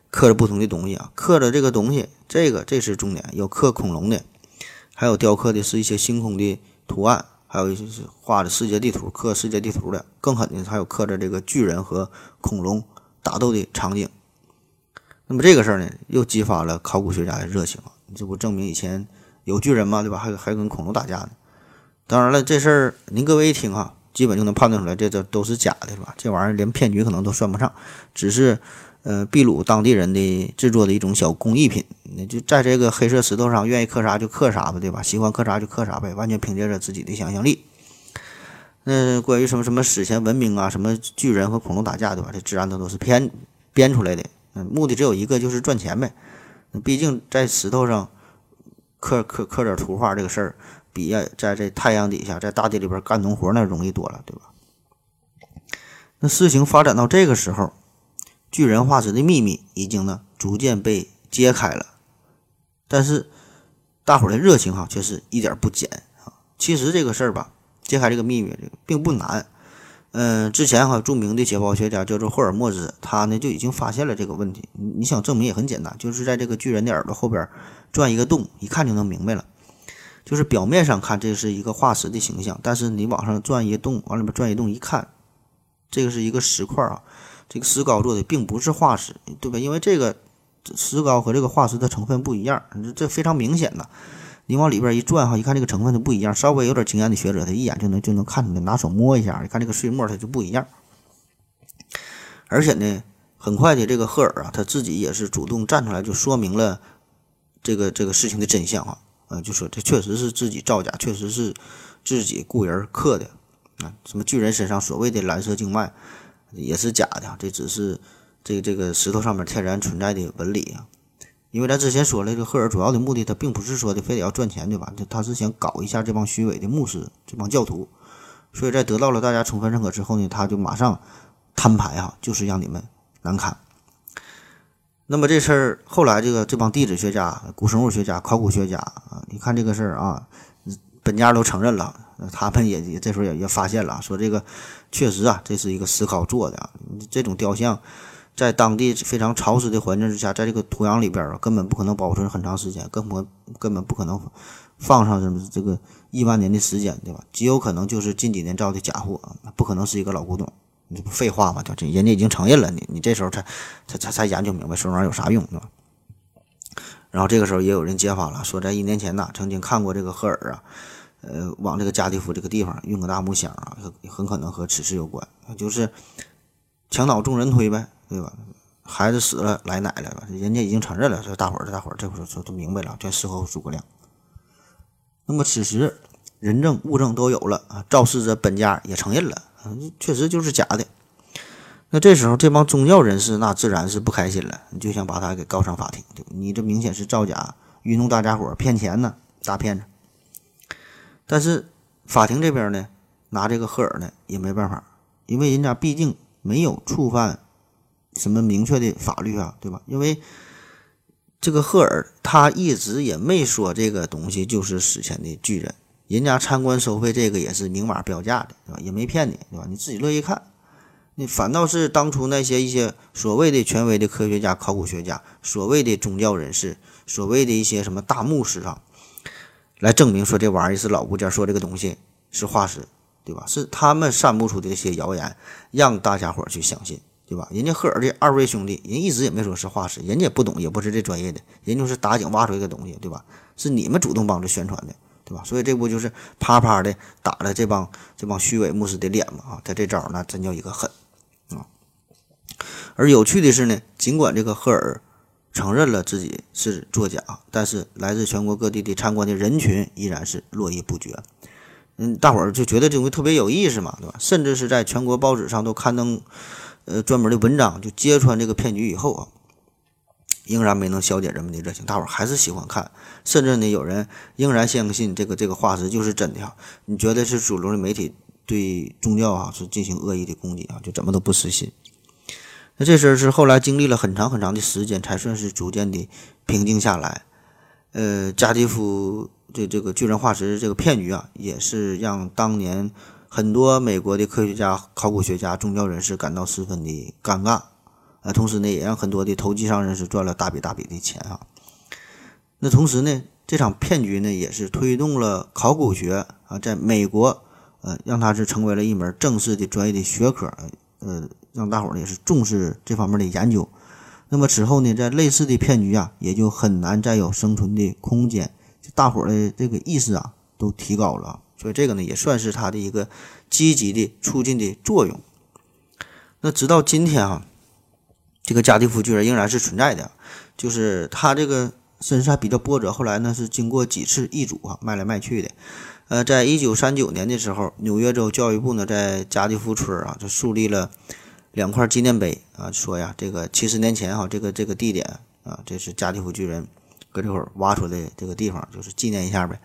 刻着不同的东西啊，刻着这个东西，这个这是重点，有刻恐龙的，还有雕刻的是一些星空的图案。还有一些是画的世界地图，刻世界地图的，更狠的还有刻着这个巨人和恐龙打斗的场景。那么这个事儿呢，又激发了考古学家的热情啊！这不证明以前有巨人吗？对吧？还还跟恐龙打架呢。当然了，这事儿您各位一听哈，基本就能判断出来，这这都是假的，是吧？这玩意儿连骗局可能都算不上，只是。呃，秘鲁当地人的制作的一种小工艺品，那就在这个黑色石头上，愿意刻啥就刻啥吧，对吧？喜欢刻啥就刻啥呗，完全凭借着自己的想象力。那关于什么什么史前文明啊，什么巨人和恐龙打架，对吧？这自然都都是编编出来的，嗯，目的只有一个，就是赚钱呗。毕竟在石头上刻刻刻点图画这个事儿，比在这太阳底下，在大地里边干农活那容易多了，对吧？那事情发展到这个时候。巨人化石的秘密已经呢逐渐被揭开了，但是大伙儿的热情哈却是一点不减啊。其实这个事儿吧，揭开这个秘密这个并不难。嗯，之前哈著名的解剖学家叫做霍尔莫兹，他呢就已经发现了这个问题。你想证明也很简单，就是在这个巨人的耳朵后边钻一个洞，一看就能明白了。就是表面上看这是一个化石的形象，但是你往上钻一个洞，往里面钻一洞一看，这个是一个石块啊。这个石膏做的并不是化石，对吧？因为这个石膏和这个化石的成分不一样，这非常明显的。你往里边一转哈，一看这个成分就不一样，稍微有点经验的学者，他一眼就能就能看出来，拿手摸一下，一看这个碎末它就不一样。而且呢，很快的这个赫尔啊，他自己也是主动站出来，就说明了这个这个事情的真相啊，呃，就说这确实是自己造假，确实是自己雇人刻的啊，什么巨人身上所谓的蓝色静脉也是假的，这只是这个这个石头上面天然存在的纹理啊。因为咱之前说了，这个赫尔主要的目的，他并不是说的非得要赚钱，对吧？他他是想搞一下这帮虚伪的牧师，这帮教徒。所以在得到了大家充分认可之后呢，他就马上摊牌啊，就是让你们难堪。那么这事儿后来，这个这帮地质学家、古生物学家、考古学家啊，你看这个事儿啊，本家都承认了，他们也也这时候也也发现了，说这个确实啊，这是一个石膏做的啊，这种雕像。在当地非常潮湿的环境之下，在这个土壤里边啊，根本不可能保存很长时间，根本根本不可能放上什么这个亿万年的时间，对吧？极有可能就是近几年造的假货，不可能是一个老古董。你这不废话吗？这人家已经承认了，你你这时候才才才才研究明白说玩意有啥用，对吧？然后这个时候也有人揭发了，说在一年前呐，曾经看过这个赫尔啊，呃，往这个加迪夫这个地方运个大木箱啊，很可能和此事有关，就是墙倒众人推呗。对吧？孩子死了来奶了？人家已经承认了，说大伙儿大伙儿这会儿说都明白了，全事后诸葛亮。那么此时人证物证都有了啊，肇事者本家也承认了，确实就是假的。那这时候这帮宗教人士那自然是不开心了，就想把他给告上法庭。你这明显是造假，愚弄大家伙骗钱呢，大骗子。但是法庭这边呢，拿这个赫尔呢也没办法，因为人家毕竟没有触犯。什么明确的法律啊，对吧？因为这个赫尔他一直也没说这个东西就是史前的巨人，人家参观收费这个也是明码标价的，对吧？也没骗你，对吧？你自己乐意看，你反倒是当初那些一些所谓的权威的科学家、考古学家、所谓的宗教人士、所谓的一些什么大牧师啊，来证明说这玩意儿是老物件，说这个东西是化石，对吧？是他们散布出的一些谣言，让大家伙去相信。对吧？人家赫尔的二位兄弟，人一直也没说是化石，人家也不懂，也不是这专业的，人就是打井挖出一个东西，对吧？是你们主动帮着宣传的，对吧？所以这不就是啪啪的打了这帮这帮虚伪牧师的脸吗？啊，他这招那真叫一个狠！而有趣的是呢，尽管这个赫尔承认了自己是作假，但是来自全国各地的参观的人群依然是络绎不绝。嗯，大伙儿就觉得这回特别有意思嘛，对吧？甚至是在全国报纸上都刊登。呃，专门的文章就揭穿这个骗局以后啊，仍然没能消解人们的热情，大伙儿还是喜欢看，甚至呢，有人仍然相信这个这个化石就是真的哈。你觉得是主流的媒体对宗教啊是进行恶意的攻击啊，就怎么都不死心。那这事儿是后来经历了很长很长的时间，才算是逐渐的平静下来。呃，加迪夫这这个巨人化石这个骗局啊，也是让当年。很多美国的科学家、考古学家、宗教人士感到十分的尴尬，呃，同时呢，也让很多的投机商人士赚了大笔大笔的钱啊。那同时呢，这场骗局呢，也是推动了考古学啊，在美国，呃，让它是成为了一门正式的专业的学科，呃，让大伙儿呢也是重视这方面的研究。那么此后呢，在类似的骗局啊，也就很难再有生存的空间，大伙儿的这个意识啊，都提高了。所以这个呢，也算是它的一个积极的促进的作用。那直到今天啊，这个加蒂夫巨人仍然是存在的，就是他这个身世还比较波折。后来呢，是经过几次易主啊，卖来卖去的。呃，在一九三九年的时候，纽约州教育部呢，在加利福村啊，就树立了两块纪念碑啊，说呀，这个七十年前哈，这个这个地点啊，这是加利福巨人。搁这会儿挖出来这个地方，就是纪念一下呗。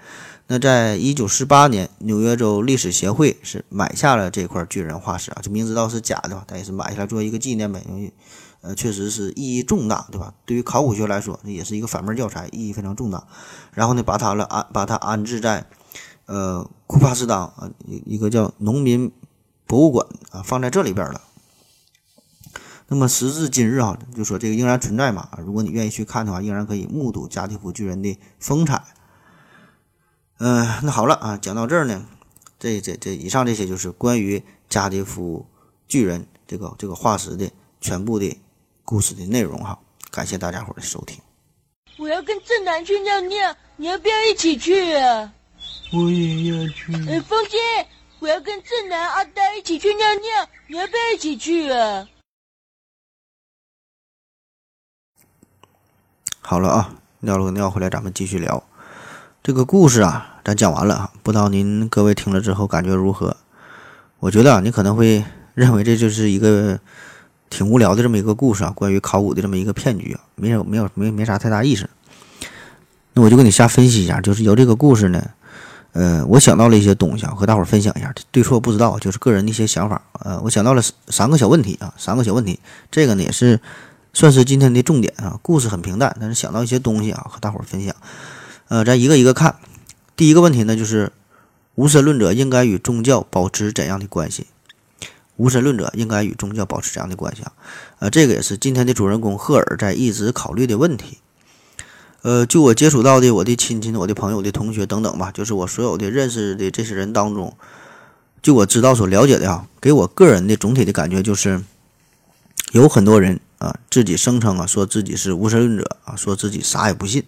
那在一九四八年，纽约州历史协会是买下了这块巨人化石啊，就明知道是假的，但也是买下来做一个纪念碑。因为呃，确实是意义重大，对吧？对于考古学来说，这也是一个反面教材，意义非常重大。然后呢，把它了安，把它安置在呃库帕斯当啊一一个叫农民博物馆啊，放在这里边了。那么时至今日啊，就说这个仍然存在嘛？如果你愿意去看的话，仍然可以目睹加蒂夫巨人的风采。嗯，那好了啊，讲到这儿呢，这这这以上这些就是关于加蒂夫巨人这个这个化石的全部的故事的内容哈。感谢大家伙的收听。我要跟正南去尿尿，你要不要一起去啊？我也要去。呃，风姐，我要跟正南、阿呆一起去尿尿，你要不要一起去啊？好了啊，尿了个尿回来，咱们继续聊这个故事啊。咱讲完了啊，不知道您各位听了之后感觉如何？我觉得啊，你可能会认为这就是一个挺无聊的这么一个故事啊，关于考古的这么一个骗局啊，没有没有没没啥太大意思。那我就跟你瞎分析一下，就是由这个故事呢，呃，我想到了一些东西啊，和大伙儿分享一下，对错不知道，就是个人的一些想法。呃，我想到了三个小问题啊，三个小问题，这个呢也是算是今天的重点啊。故事很平淡，但是想到一些东西啊，和大伙儿分享。呃，咱一个一个看。第一个问题呢，就是无神论者应该与宗教保持怎样的关系？无神论者应该与宗教保持怎样的关系啊？呃，这个也是今天的主人公赫尔在一直考虑的问题。呃，就我接触到的我的亲戚、我的朋友、的同学等等吧，就是我所有的认识的这些人当中，就我知道所了解的啊，给我个人的总体的感觉就是，有很多人啊，自己声称啊，说自己是无神论者啊，说自己啥也不信。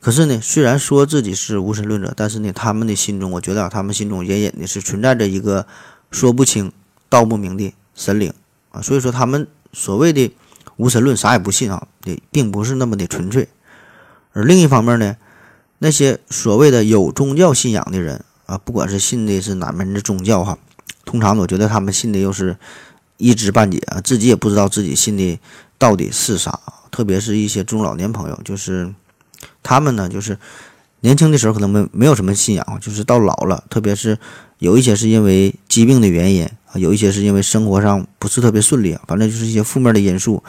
可是呢，虽然说自己是无神论者，但是呢，他们的心中，我觉得啊，他们心中隐隐的是存在着一个说不清道不明的神灵啊。所以说，他们所谓的无神论，啥也不信啊，也并不是那么的纯粹。而另一方面呢，那些所谓的有宗教信仰的人啊，不管是信的是哪门子宗教哈，通常我觉得他们信的又是一知半解啊，自己也不知道自己信的到底是啥。特别是一些中老年朋友，就是。他们呢，就是年轻的时候可能没没有什么信仰，就是到老了，特别是有一些是因为疾病的原因啊，有一些是因为生活上不是特别顺利，反正就是一些负面的因素，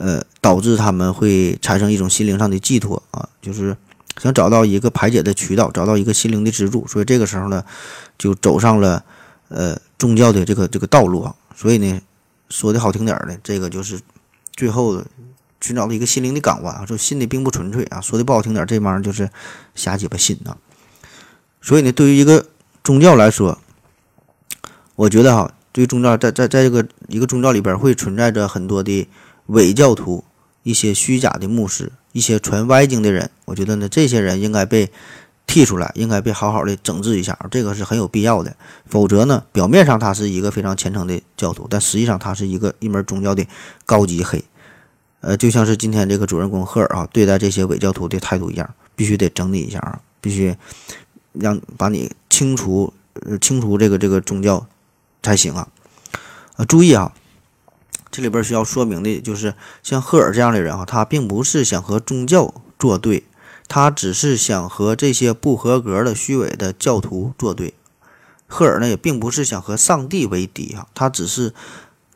呃，导致他们会产生一种心灵上的寄托啊，就是想找到一个排解的渠道，找到一个心灵的支柱，所以这个时候呢，就走上了呃宗教的这个这个道路啊。所以呢，说的好听点儿的，这个就是最后。寻找了一个心灵的港湾啊，说信的并不纯粹啊，说的不好听点，这帮人就是瞎鸡巴信呐。所以呢，对于一个宗教来说，我觉得哈，对于宗教，在在在这个一个宗教里边，会存在着很多的伪教徒，一些虚假的牧师，一些传歪经的人。我觉得呢，这些人应该被剔出来，应该被好好的整治一下，这个是很有必要的。否则呢，表面上他是一个非常虔诚的教徒，但实际上他是一个一门宗教的高级黑。呃，就像是今天这个主人公赫尔啊，对待这些伪教徒的态度一样，必须得整理一下啊，必须让把你清除，呃，清除这个这个宗教才行啊。啊，注意啊，这里边需要说明的就是，像赫尔这样的人啊，他并不是想和宗教作对，他只是想和这些不合格的虚伪的教徒作对。赫尔呢，也并不是想和上帝为敌啊，他只是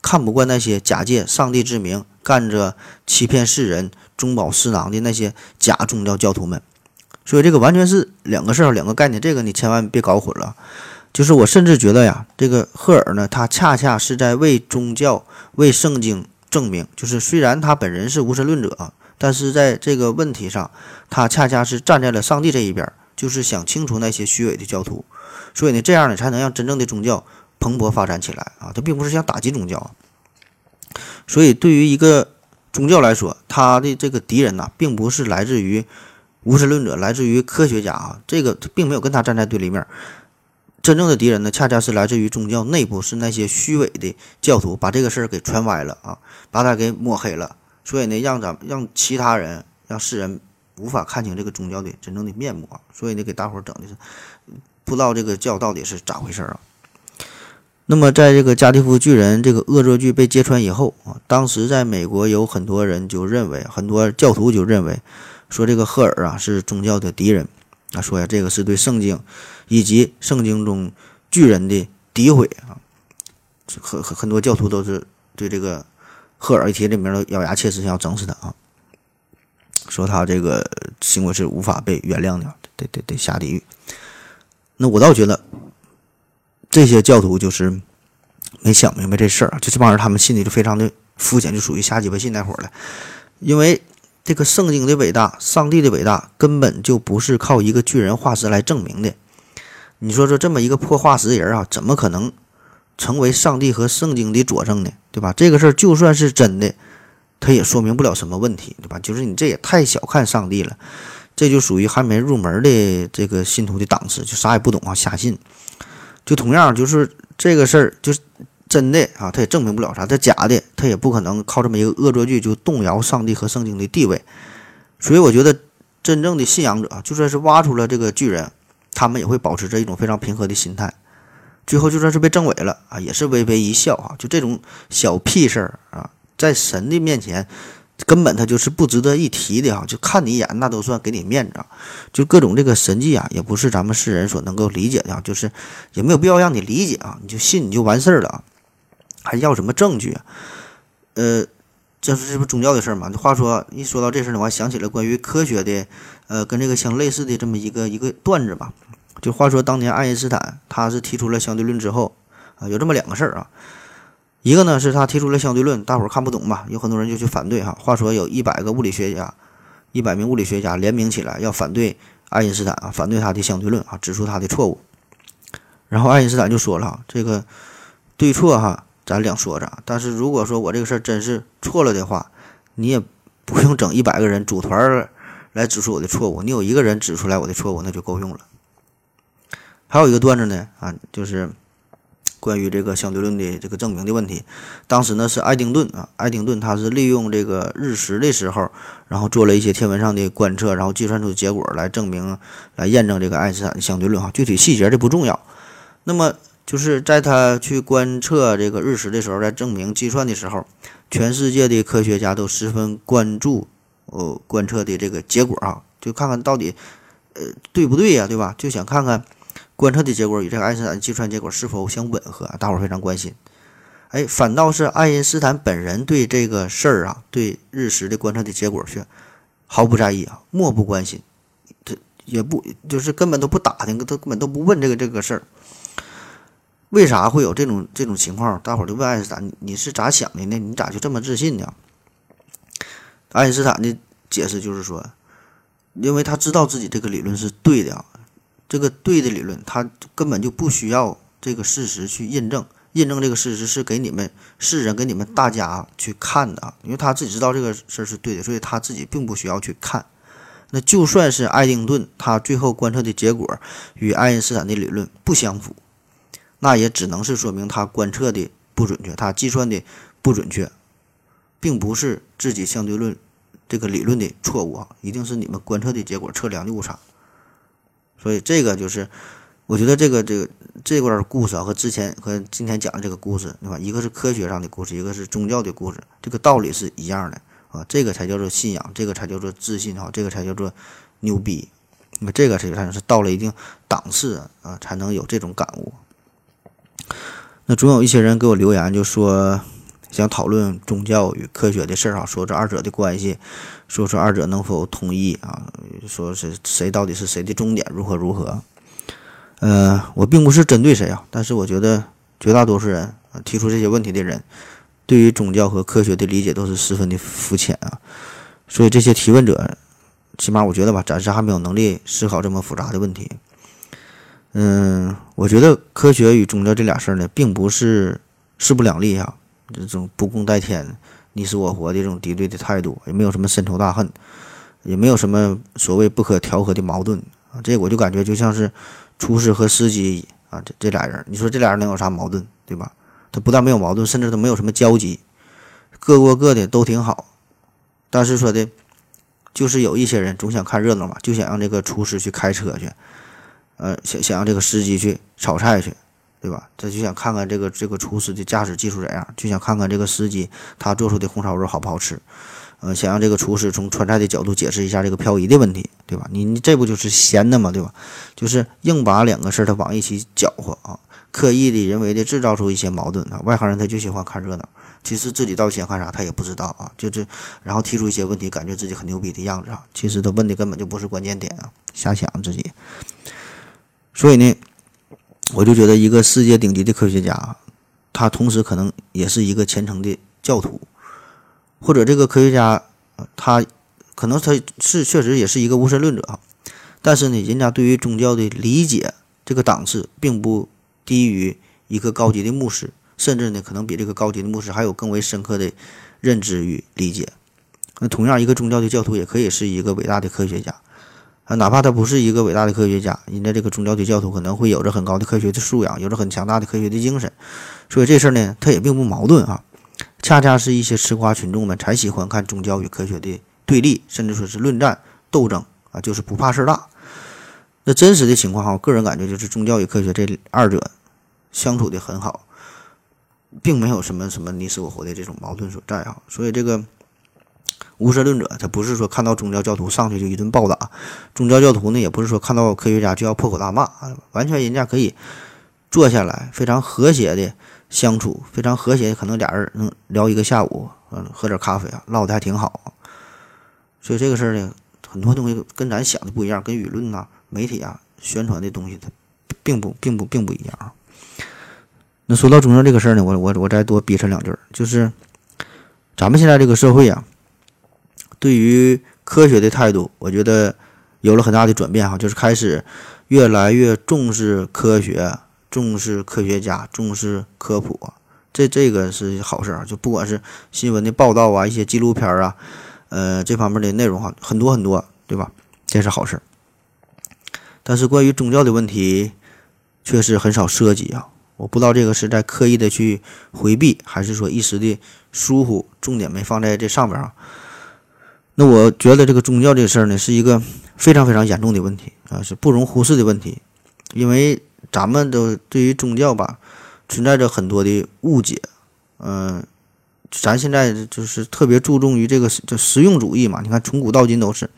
看不惯那些假借上帝之名。干着欺骗世人、中饱私囊的那些假宗教教徒们，所以这个完全是两个事儿、两个概念，这个你千万别搞混了。就是我甚至觉得呀，这个赫尔呢，他恰恰是在为宗教、为圣经证明，就是虽然他本人是无神论者，但是在这个问题上，他恰恰是站在了上帝这一边，就是想清除那些虚伪的教徒。所以呢，这样呢，才能让真正的宗教蓬勃发展起来啊！他并不是想打击宗教。所以，对于一个宗教来说，他的这个敌人呢，并不是来自于无神论者，来自于科学家啊，这个并没有跟他站在对立面。真正的敌人呢，恰恰是来自于宗教内部，是那些虚伪的教徒，把这个事儿给传歪了啊，把他给抹黑了。所以呢，让咱让其他人，让世人无法看清这个宗教的真正的面目啊。所以呢，给大伙儿整的是不知道这个教到底是咋回事啊。那么，在这个加蒂夫巨人这个恶作剧被揭穿以后啊，当时在美国有很多人就认为，很多教徒就认为，说这个赫尔啊是宗教的敌人，啊说呀这个是对圣经以及圣经中巨人的诋毁啊，很很很多教徒都是对这个赫尔一提这名都咬牙切齿，想要整死他啊，说他这个行为是无法被原谅的，得得得下地狱。那我倒觉得。这些教徒就是没想明白这事儿，就这帮人，他们心里就非常的肤浅，就属于瞎鸡巴信那伙儿了。因为这个圣经的伟大，上帝的伟大，根本就不是靠一个巨人化石来证明的。你说说，这么一个破化石人啊，怎么可能成为上帝和圣经的佐证呢？对吧？这个事儿就算是真的，它也说明不了什么问题，对吧？就是你这也太小看上帝了，这就属于还没入门的这个信徒的档次，就啥也不懂啊，瞎信。就同样就是这个事儿，就是真的啊，他也证明不了啥；他假的，他也不可能靠这么一个恶作剧就动摇上帝和圣经的地位。所以我觉得，真正的信仰者，就算是挖出了这个巨人，他们也会保持着一种非常平和的心态。最后就算是被证伪了啊，也是微微一笑啊。就这种小屁事儿啊，在神的面前，根本他就是不值得一提的啊。就看你一眼，那都算给你面子。就各种这个神迹啊，也不是咱们世人所能够理解的啊。就是也没有必要让你理解啊，你就信你就完事儿了啊，还要什么证据？呃。这是这不宗教的事儿嘛？话说一说到这事儿呢，我还想起了关于科学的，呃，跟这个相类似的这么一个一个段子吧。就话说当年爱因斯坦他是提出了相对论之后，啊，有这么两个事儿啊。一个呢是他提出了相对论，大伙儿看不懂吧，有很多人就去反对哈。话说有一百个物理学家，一百名物理学家联名起来要反对爱因斯坦啊，反对他的相对论啊，指出他的错误。然后爱因斯坦就说了，这个对错哈。咱两说着，但是如果说我这个事儿真是错了的话，你也不用整一百个人组团来指出我的错误，你有一个人指出来我的错误，那就够用了。还有一个段子呢，啊，就是关于这个相对论的这个证明的问题。当时呢是爱丁顿啊，爱丁顿他是利用这个日食的时候，然后做了一些天文上的观测，然后计算出结果来证明、来验证这个爱因斯坦的相对论哈。具体细节这不重要。那么。就是在他去观测这个日食的时候，在证明计算的时候，全世界的科学家都十分关注哦观测的这个结果啊，就看看到底呃对不对呀，对吧？就想看看观测的结果与这个爱因斯坦计算结果是否相吻合，大伙儿非常关心。哎，反倒是爱因斯坦本人对这个事儿啊，对日食的观测的结果却毫不在意啊，漠不关心，他也不就是根本都不打听，他根本都不问这个这个事儿。为啥会有这种这种情况？大伙儿就问爱因斯坦：“你是咋想的呢？你咋就这么自信呢？”爱因斯坦的解释就是说，因为他知道自己这个理论是对的，这个对的理论，他根本就不需要这个事实去印证，印证这个事实是给你们世人、给你们大家去看的，因为他自己知道这个事儿是对的，所以他自己并不需要去看。那就算是爱丁顿，他最后观测的结果与爱因斯坦的理论不相符。那也只能是说明他观测的不准确，他计算的不准确，并不是自己相对论这个理论的错误啊，一定是你们观测的结果测量的误差。所以这个就是，我觉得这个这个这段故事啊，和之前和今天讲的这个故事，对吧？一个是科学上的故事，一个是宗教的故事，这个道理是一样的啊。这个才叫做信仰，这个才叫做自信哈，这个才叫做牛逼。那么这个实际上是到了一定档次啊，才能有这种感悟。那总有一些人给我留言，就说想讨论宗教与科学的事儿啊，说这二者的关系，说说二者能否统一啊，说是谁到底是谁的终点，如何如何？呃，我并不是针对谁啊，但是我觉得绝大多数人提出这些问题的人，对于宗教和科学的理解都是十分的肤浅啊，所以这些提问者，起码我觉得吧，暂时还没有能力思考这么复杂的问题。嗯，我觉得科学与宗教这俩事儿呢，并不是势不两立哈，这种不共戴天、你死我活的这种敌对的态度，也没有什么深仇大恨，也没有什么所谓不可调和的矛盾啊。这我就感觉就像是厨师和司机啊，这这俩人，你说这俩人能有啥矛盾，对吧？他不但没有矛盾，甚至都没有什么交集，各过各的都挺好。但是说的，就是有一些人总想看热闹嘛，就想让这个厨师去开车去。呃，想想让这个司机去炒菜去，对吧？他就想看看这个这个厨师的驾驶技术怎样，就想看看这个司机他做出的红烧肉好不好吃。呃，想让这个厨师从川菜的角度解释一下这个漂移的问题，对吧？你这不就是闲的吗？对吧？就是硬把两个事儿他往一起搅和啊，刻意的人为的制造出一些矛盾啊。外行人他就喜欢看热闹，其实自己到底想看啥他也不知道啊，就这然后提出一些问题，感觉自己很牛逼的样子啊。其实他问的根本就不是关键点啊，瞎想自己。所以呢，我就觉得一个世界顶级的科学家，他同时可能也是一个虔诚的教徒，或者这个科学家，他可能他是确实也是一个无神论者啊，但是呢，人家对于宗教的理解这个档次并不低于一个高级的牧师，甚至呢，可能比这个高级的牧师还有更为深刻的认知与理解。那同样，一个宗教的教徒也可以是一个伟大的科学家啊，哪怕他不是一个伟大的科学家，人家这个宗教的教徒可能会有着很高的科学的素养，有着很强大的科学的精神。所以这事儿呢，他也并不矛盾啊。恰恰是一些吃瓜群众们才喜欢看宗教与科学的对立，甚至说是论战斗争啊，就是不怕事儿大。那真实的情况哈，我个人感觉就是宗教与科学这二者相处的很好，并没有什么什么你死我活的这种矛盾所在啊。所以这个无神论者，他不是说看到宗教教徒上去就一顿暴打，宗教教徒呢也不是说看到科学家就要破口大骂啊，完全人家可以坐下来非常和谐的相处，非常和谐，可能俩人能聊一个下午，嗯，喝点咖啡啊，唠的还挺好。所以这个事儿呢，很多东西跟咱想的不一样，跟舆论呐。媒体啊，宣传的东西它并不并不并不一样啊。那说到宗教这个事儿呢，我我我再多逼扯两句，就是咱们现在这个社会啊，对于科学的态度，我觉得有了很大的转变哈，就是开始越来越重视科学，重视科学家，重视科普，这这个是好事儿。就不管是新闻的报道啊，一些纪录片啊，呃，这方面的内容哈，很多很多，对吧？这是好事儿。但是关于宗教的问题，确实很少涉及啊！我不知道这个是在刻意的去回避，还是说一时的疏忽，重点没放在这上边啊？那我觉得这个宗教这事儿呢，是一个非常非常严重的问题啊，是不容忽视的问题，因为咱们都对于宗教吧，存在着很多的误解，嗯，咱现在就是特别注重于这个就实用主义嘛，你看从古到今都是。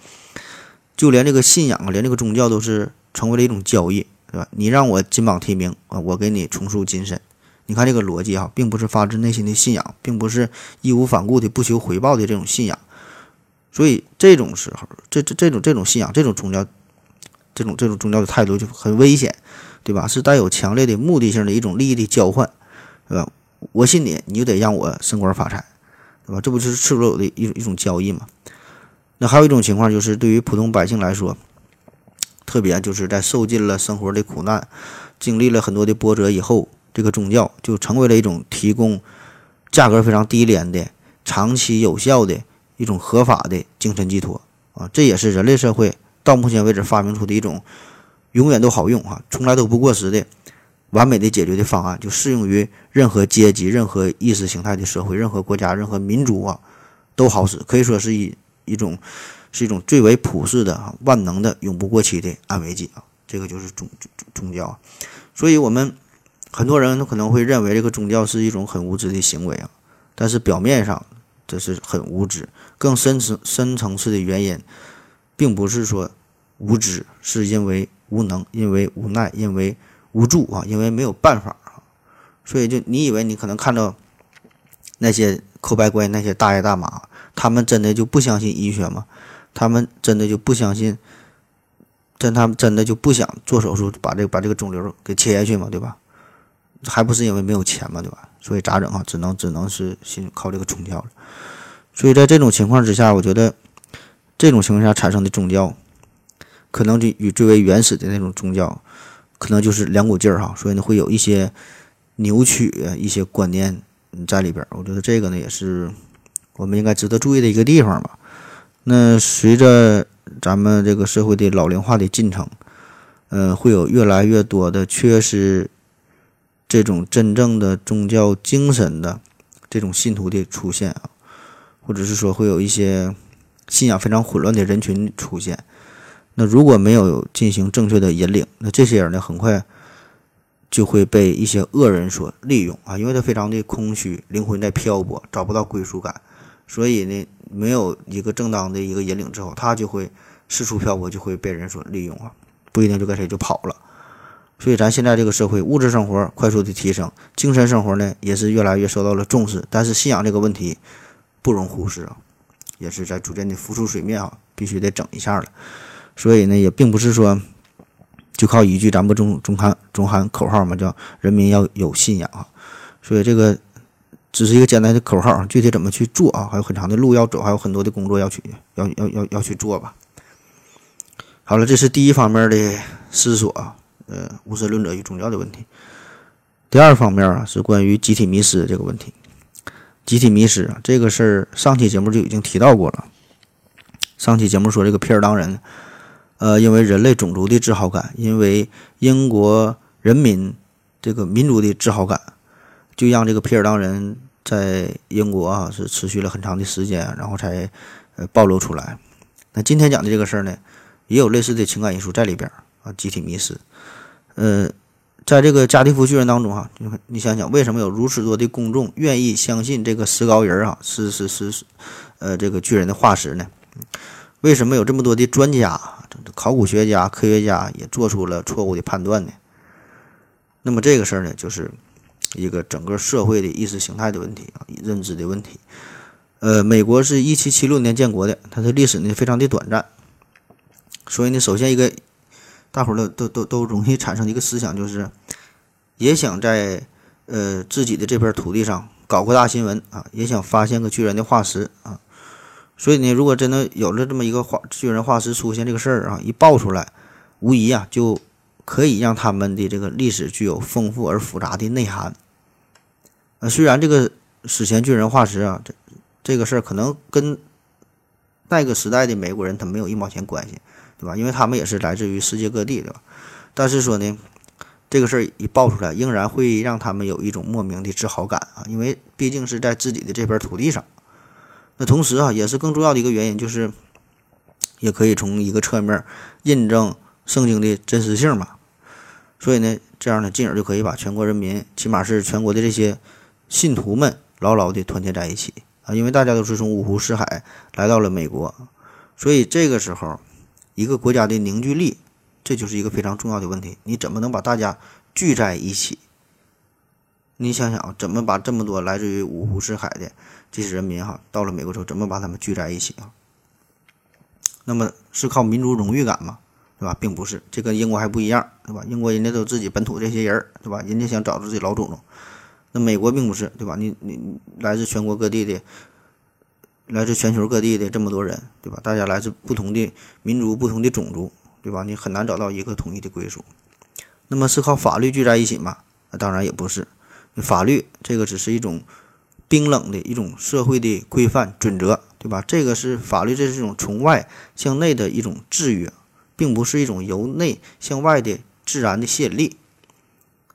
就连这个信仰啊，连这个宗教都是成为了一种交易，对吧？你让我金榜题名啊，我给你重塑金身。你看这个逻辑哈，并不是发自内心的信仰，并不是义无反顾的不求回报的这种信仰。所以这种时候，这这这种这种信仰，这种宗教，这种这种宗教的态度就很危险，对吧？是带有强烈的目的性的一种利益的交换，对吧？我信你，你就得让我升官发财，对吧？这不就是赤裸裸的一种一种交易吗？那还有一种情况，就是对于普通百姓来说，特别就是在受尽了生活的苦难，经历了很多的波折以后，这个宗教就成为了一种提供价格非常低廉的、长期有效的一种合法的精神寄托啊！这也是人类社会到目前为止发明出的一种永远都好用啊、从来都不过时的完美的解决的方案，就适用于任何阶级、任何意识形态的社会、任何国家、任何民族啊，都好使，可以说是一。一种是一种最为普世的啊，万能的、永不过期的安慰剂啊，这个就是宗宗教。所以，我们很多人都可能会认为这个宗教是一种很无知的行为啊。但是表面上这是很无知，更深层深层次的原因，并不是说无知，是因为无能，因为无奈，因为无助啊，因为没有办法啊。所以，就你以为你可能看到那些口白怪那些大爷大妈。他们真的就不相信医学吗？他们真的就不相信？真他们真的就不想做手术把这个把这个肿瘤给切下去吗？对吧？还不是因为没有钱嘛，对吧？所以咋整啊？只能只能是信靠这个宗教了。所以在这种情况之下，我觉得这种情况下产生的宗教，可能就与最为原始的那种宗教，可能就是两股劲儿哈。所以呢，会有一些扭曲一些观念在里边。我觉得这个呢，也是。我们应该值得注意的一个地方吧。那随着咱们这个社会的老龄化的进程，呃，会有越来越多的缺失这种真正的宗教精神的这种信徒的出现啊，或者是说会有一些信仰非常混乱的人群出现。那如果没有进行正确的引领，那这些人呢，很快就会被一些恶人所利用啊，因为他非常的空虚，灵魂在漂泊，找不到归属感。所以呢，没有一个正当的一个引领之后，他就会四处漂泊，就会被人所利用啊，不一定就跟谁就跑了。所以咱现在这个社会，物质生活快速的提升，精神生活呢也是越来越受到了重视，但是信仰这个问题不容忽视啊，也是在逐渐的浮出水面啊，必须得整一下了。所以呢，也并不是说就靠一句咱们中中喊中喊口号嘛，叫人民要有信仰啊。所以这个。只是一个简单的口号，具体怎么去做啊？还有很长的路要走，还有很多的工作要去要要要要去做吧。好了，这是第一方面的思索啊，呃，无神论者与宗教的问题。第二方面啊，是关于集体迷失这个问题。集体迷失啊，这个事儿上期节目就已经提到过了。上期节目说这个皮尔当人，呃，因为人类种族的自豪感，因为英国人民这个民族的自豪感，就让这个皮尔当人在英国啊是持续了很长的时间，然后才呃暴露出来。那今天讲的这个事儿呢，也有类似的情感因素在里边啊，集体迷失。呃，在这个加蒂夫巨人当中哈，你你想想，为什么有如此多的公众愿意相信这个石膏人啊是是是是，呃，这个巨人的化石呢？为什么有这么多的专家、考古学家、科学家也做出了错误的判断呢？那么这个事儿呢，就是一个整个社会的意识形态的问题啊，认知的问题。呃，美国是一七七六年建国的，它的历史呢非常的短暂，所以呢，首先一个大伙儿都都都都容易产生一个思想，就是也想在呃自己的这片土地上搞个大新闻啊，也想发现个巨人的化石啊。所以呢，如果真的有了这么一个化巨人化石出现这个事儿啊，一爆出来，无疑啊就可以让他们的这个历史具有丰富而复杂的内涵。呃，虽然这个史前巨人化石啊，这这个事儿可能跟那个时代的美国人他没有一毛钱关系，对吧？因为他们也是来自于世界各地，对吧？但是说呢，这个事儿一爆出来，仍然会让他们有一种莫名的自豪感啊，因为毕竟是在自己的这片土地上。那同时啊，也是更重要的一个原因，就是也可以从一个侧面印证圣经的真实性嘛。所以呢，这样呢，进而就可以把全国人民，起码是全国的这些信徒们，牢牢的团结在一起啊。因为大家都是从五湖四海来到了美国，所以这个时候，一个国家的凝聚力，这就是一个非常重要的问题。你怎么能把大家聚在一起？你想想，怎么把这么多来自于五湖四海的？这些人民哈，到了美国之后，怎么把他们聚在一起啊？那么是靠民族荣誉感吗？对吧？并不是，这跟英国还不一样，对吧？英国人家都自己本土这些人，对吧？人家想找自己老祖宗。那美国并不是，对吧？你你来自全国各地的，来自全球各地的这么多人，对吧？大家来自不同的民族、不同的种族，对吧？你很难找到一个统一的归属。那么是靠法律聚在一起吗？那当然也不是，法律这个只是一种。冰冷的一种社会的规范准则，对吧？这个是法律，这是一种从外向内的一种制约，并不是一种由内向外的自然的吸引力。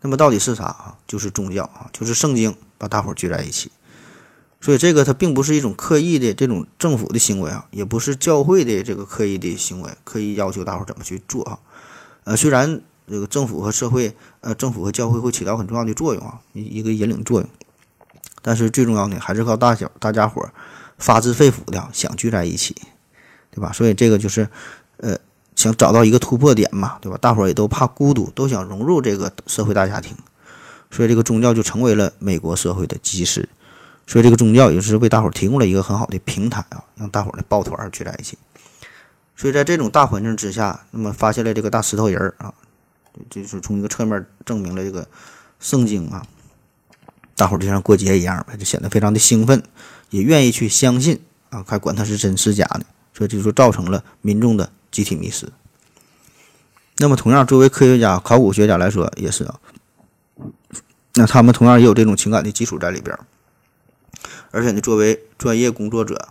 那么到底是啥啊？就是宗教啊，就是圣经把大伙聚在一起。所以这个它并不是一种刻意的这种政府的行为啊，也不是教会的这个刻意的行为，刻意要求大伙怎么去做啊。呃，虽然这个政府和社会，呃，政府和教会会起到很重要的作用啊，一一个引领作用。但是最重要的还是靠大小大家伙发自肺腑的想聚在一起，对吧？所以这个就是，呃，想找到一个突破点嘛，对吧？大伙也都怕孤独，都想融入这个社会大家庭，所以这个宗教就成为了美国社会的基石。所以这个宗教也是为大伙儿提供了一个很好的平台啊，让大伙儿呢抱团聚在一起。所以在这种大环境之下，那么发现了这个大石头人儿啊，就是从一个侧面证明了这个圣经啊。大伙儿就像过节一样呗，就显得非常的兴奋，也愿意去相信啊，还管它是真是假呢，所以这就造成了民众的集体迷失。那么，同样作为科学家、考古学家来说也是啊，那他们同样也有这种情感的基础在里边。而且呢，作为专业工作者，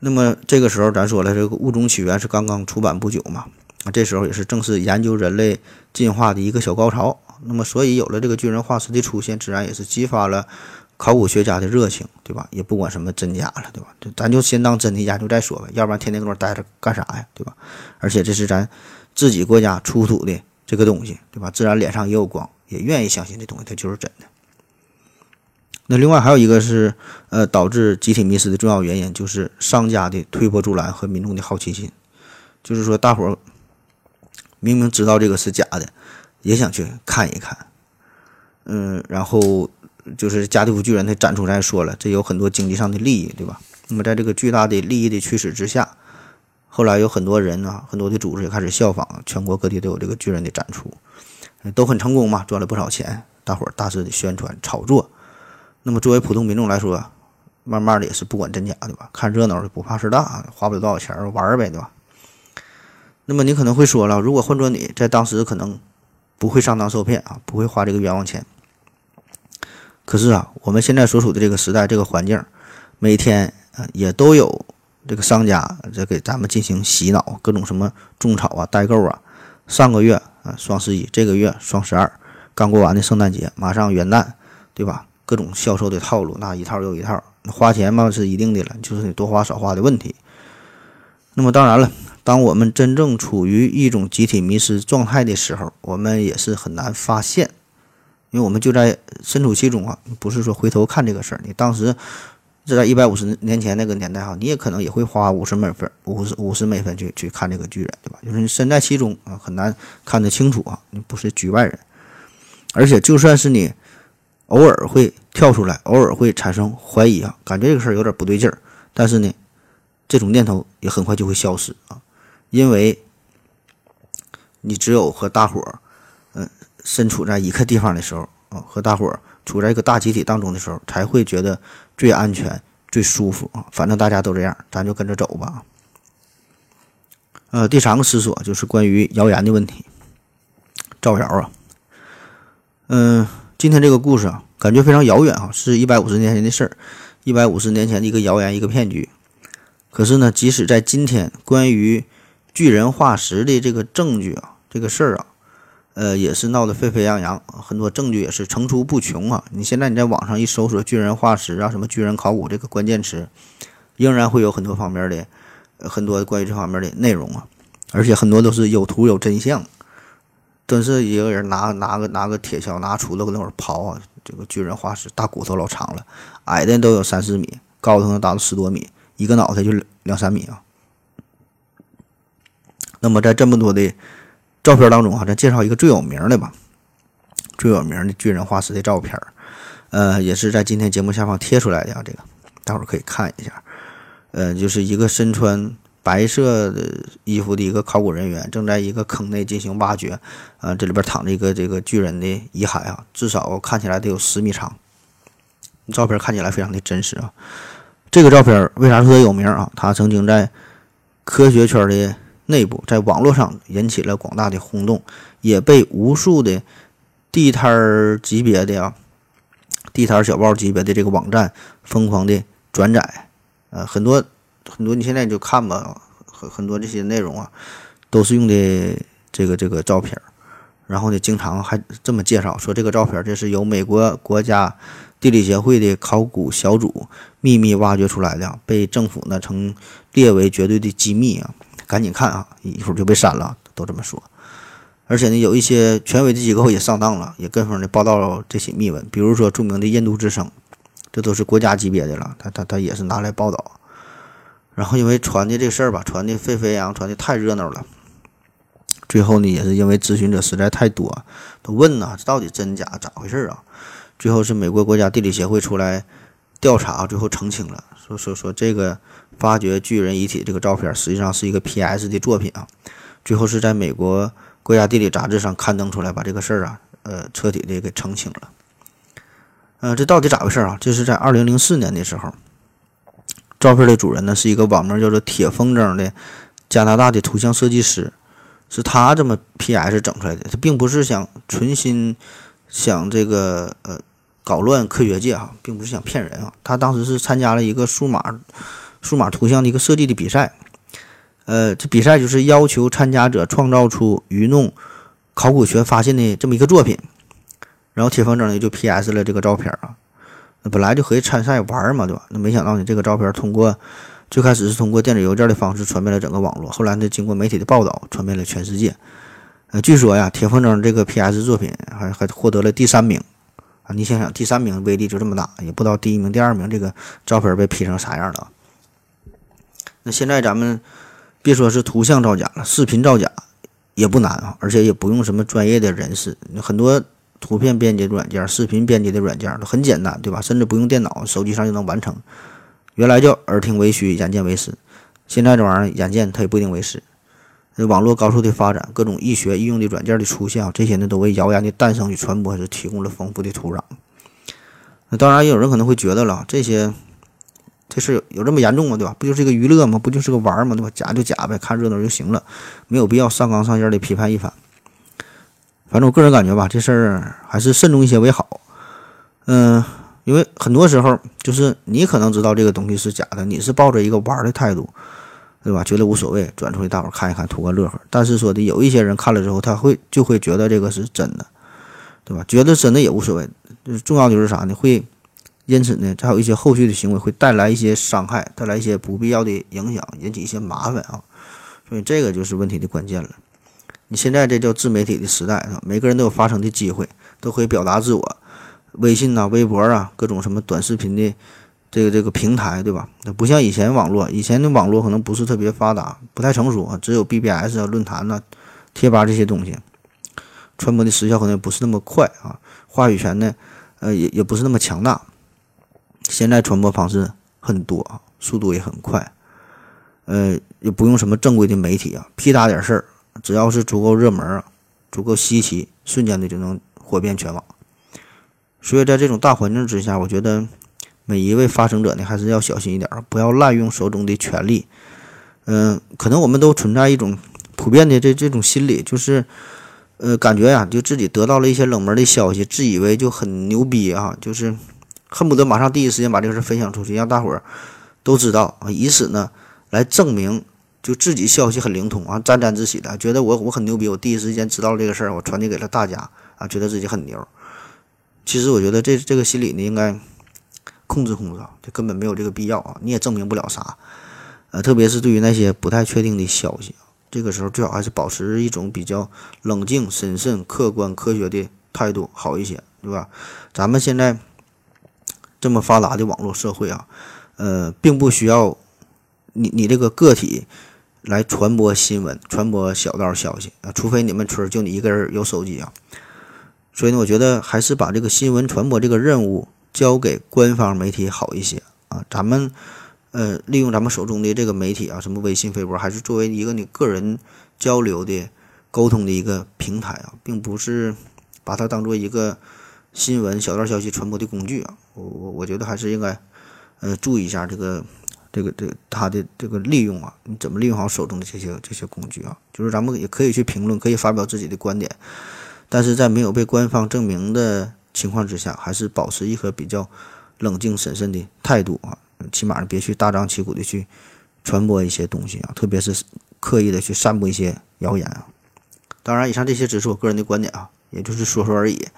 那么这个时候咱说了，这个《物种起源》是刚刚出版不久嘛，啊，这时候也是正是研究人类进化的一个小高潮。那么，所以有了这个巨人化石的出现，自然也是激发了考古学家的热情，对吧？也不管什么真假了，对吧？就咱就先当真的研究再说呗，要不然天天搁那待着干啥呀，对吧？而且这是咱自己国家出土的这个东西，对吧？自然脸上也有光，也愿意相信这东西它就是真的。那另外还有一个是，呃，导致集体迷失的重要原因，就是商家的推波助澜和民众的好奇心，就是说大伙儿明明知道这个是假的。也想去看一看，嗯，然后就是加蒂夫巨人他展出来说了，这有很多经济上的利益，对吧？那么在这个巨大的利益的驱使之下，后来有很多人呢，很多的组织也开始效仿，全国各地都有这个巨人的展出，都很成功嘛，赚了不少钱，大伙儿大肆的宣传炒作。那么作为普通民众来说，慢慢的也是不管真假，对吧？看热闹的不怕事大，花不了多少钱玩呗，对吧？那么你可能会说了，如果换做你在当时可能。不会上当受骗啊，不会花这个冤枉钱。可是啊，我们现在所处的这个时代、这个环境，每天啊也都有这个商家在给咱们进行洗脑，各种什么种草啊、代购啊。上个月啊双十一，这个月双十二，刚过完的圣诞节，马上元旦，对吧？各种销售的套路，那一套又一套，花钱嘛是一定的了，就是你多花少花的问题。那么当然了，当我们真正处于一种集体迷失状态的时候，我们也是很难发现，因为我们就在身处其中啊，不是说回头看这个事儿。你当时就在一百五十年前那个年代哈，你也可能也会花五十美分、五十五十美分去去看这个巨人，对吧？就是你身在其中啊，很难看得清楚啊，你不是局外人。而且就算是你偶尔会跳出来，偶尔会产生怀疑啊，感觉这个事儿有点不对劲儿，但是呢。这种念头也很快就会消失啊，因为你只有和大伙儿，嗯，身处在一个地方的时候啊，和大伙儿处在一个大集体当中的时候，才会觉得最安全、最舒服啊。反正大家都这样，咱就跟着走吧。呃，第三个思索就是关于谣言的问题，造谣啊。嗯，今天这个故事啊，感觉非常遥远啊，是一百五十年前的事儿，一百五十年前的一个谣言，一个骗局。可是呢，即使在今天，关于巨人化石的这个证据啊，这个事儿啊，呃，也是闹得沸沸扬扬，很多证据也是层出不穷啊。你现在你在网上一搜索“巨人化石”啊，什么“巨人考古”这个关键词，仍然会有很多方面的，很多关于这方面的内容啊，而且很多都是有图有真相，真是一个人拿拿个拿个铁锹拿锄头搁那会儿刨啊，这个巨人化石大骨头老长了，矮的都有三四米，高的能达到十多米。一个脑袋就两三米啊。那么在这么多的照片当中啊，咱介绍一个最有名的吧，最有名的巨人化石的照片呃，也是在今天节目下方贴出来的啊，这个大伙儿可以看一下。呃，就是一个身穿白色的衣服的一个考古人员，正在一个坑内进行挖掘。啊，这里边躺着一个这个巨人的遗骸啊，至少看起来得有十米长。照片看起来非常的真实啊。这个照片为啥说它有名啊？它曾经在科学圈的内部，在网络上引起了广大的轰动，也被无数的地摊级别的啊，地摊小报级别的这个网站疯狂的转载。呃，很多很多，你现在就看吧，很很多这些内容啊，都是用的这个这个照片。然后呢，经常还这么介绍说，这个照片这是由美国国家。地理协会的考古小组秘密挖掘出来的，被政府呢曾列为绝对的机密啊！赶紧看啊，一会儿就被删了，都这么说。而且呢，有一些权威的机构也上当了，也跟风的报道这些秘闻。比如说著名的印度之声，这都是国家级别的了，他他他也是拿来报道。然后因为传的这事儿吧，传的沸沸扬扬，传的太热闹了。最后呢，也是因为咨询者实在太多，都问呐，这到底真假，咋回事啊？最后是美国国家地理协会出来调查，最后澄清了，说说说这个发掘巨人遗体这个照片实际上是一个 P.S. 的作品啊。最后是在美国国家地理杂志上刊登出来，把这个事儿啊，呃，彻底的给澄清了。呃，这到底咋回事啊？这是在二零零四年的时候，照片的主人呢是一个网名叫做铁风筝的加拿大的图像设计师，是他这么 P.S. 整出来的，他并不是想存心想这个呃。搞乱科学界哈，并不是想骗人啊。他当时是参加了一个数码数码图像的一个设计的比赛，呃，这比赛就是要求参加者创造出愚弄考古学发现的这么一个作品。然后铁风筝呢就 P.S 了这个照片啊。本来就可以参赛玩嘛，对吧？那没想到呢，这个照片通过最开始是通过电子邮件的方式传遍了整个网络，后来呢，经过媒体的报道，传遍了全世界。呃，据说呀，铁风筝这个 P.S 作品还还获得了第三名。啊，你想想，第三名威力就这么大，也不知道第一名、第二名这个照片被 P 成啥样了。那现在咱们别说是图像造假了，视频造假也不难啊，而且也不用什么专业的人士，很多图片编辑软件、视频编辑的软件都很简单，对吧？甚至不用电脑，手机上就能完成。原来叫耳听为虚，眼见为实，现在这玩意儿眼见它也不一定为实。网络高速的发展，各种易学易用的软件的出现啊，这些呢都为谣言的诞生与传播是提供了丰富的土壤。那当然，也有人可能会觉得了，这些这事有有这么严重吗？对吧？不就是一个娱乐吗？不就是个玩儿吗？对吧？假就假呗，看热闹就行了，没有必要上纲上线的批判一番。反正我个人感觉吧，这事儿还是慎重一些为好。嗯，因为很多时候就是你可能知道这个东西是假的，你是抱着一个玩的态度，对吧？觉得无所谓，转出去大伙看一看，图个乐呵。但是说的有一些人看了之后，他会就会觉得这个是真的，对吧？觉得真的也无所谓，就是重要就是啥呢？会因此呢，还有一些后续的行为会带来一些伤害，带来一些不必要的影响，引起一些麻烦啊。所以这个就是问题的关键了。你现在这叫自媒体的时代啊，每个人都有发声的机会，都可以表达自我。微信呐、微博啊，各种什么短视频的这个这个平台，对吧？那不像以前网络，以前的网络可能不是特别发达，不太成熟啊，只有 BBS 啊、论坛呐、贴吧这些东西，传播的时效可能也不是那么快啊，话语权呢，呃，也也不是那么强大。现在传播方式很多啊，速度也很快，呃，也不用什么正规的媒体啊，屁大点事儿，只要是足够热门啊，足够稀奇，瞬间的就能火遍全网。所以在这种大环境之下，我觉得每一位发声者呢，还是要小心一点，不要滥用手中的权力。嗯，可能我们都存在一种普遍的这这种心理，就是呃，感觉呀，就自己得到了一些冷门的消息，自以为就很牛逼啊，就是恨不得马上第一时间把这个事分享出去，让大伙儿都知道啊，以此呢来证明就自己消息很灵通啊，沾沾自喜的，觉得我我很牛逼，我第一时间知道这个事儿，我传递给了大家啊，觉得自己很牛。其实我觉得这这个心理呢，应该控制控制啊，这根本没有这个必要啊，你也证明不了啥。呃，特别是对于那些不太确定的消息，这个时候最好还是保持一种比较冷静、审慎、客观、科学的态度好一些，对吧？咱们现在这么发达的网络社会啊，呃，并不需要你你这个个体来传播新闻、传播小道消息啊，除非你们村就你一个人有手机啊。所以呢，我觉得还是把这个新闻传播这个任务交给官方媒体好一些啊。咱们呃，利用咱们手中的这个媒体啊，什么微信、微博，还是作为一个你个人交流的、沟通的一个平台啊，并不是把它当做一个新闻小道消息传播的工具啊。我我我觉得还是应该呃注意一下这个这个这个它的这个利用啊，你怎么利用好手中的这些这些工具啊？就是咱们也可以去评论，可以发表自己的观点。但是在没有被官方证明的情况之下，还是保持一颗比较冷静审慎的态度啊，起码别去大张旗鼓的去传播一些东西啊，特别是刻意的去散布一些谣言啊。当然，以上这些只是我个人的观点啊，也就是说说而已。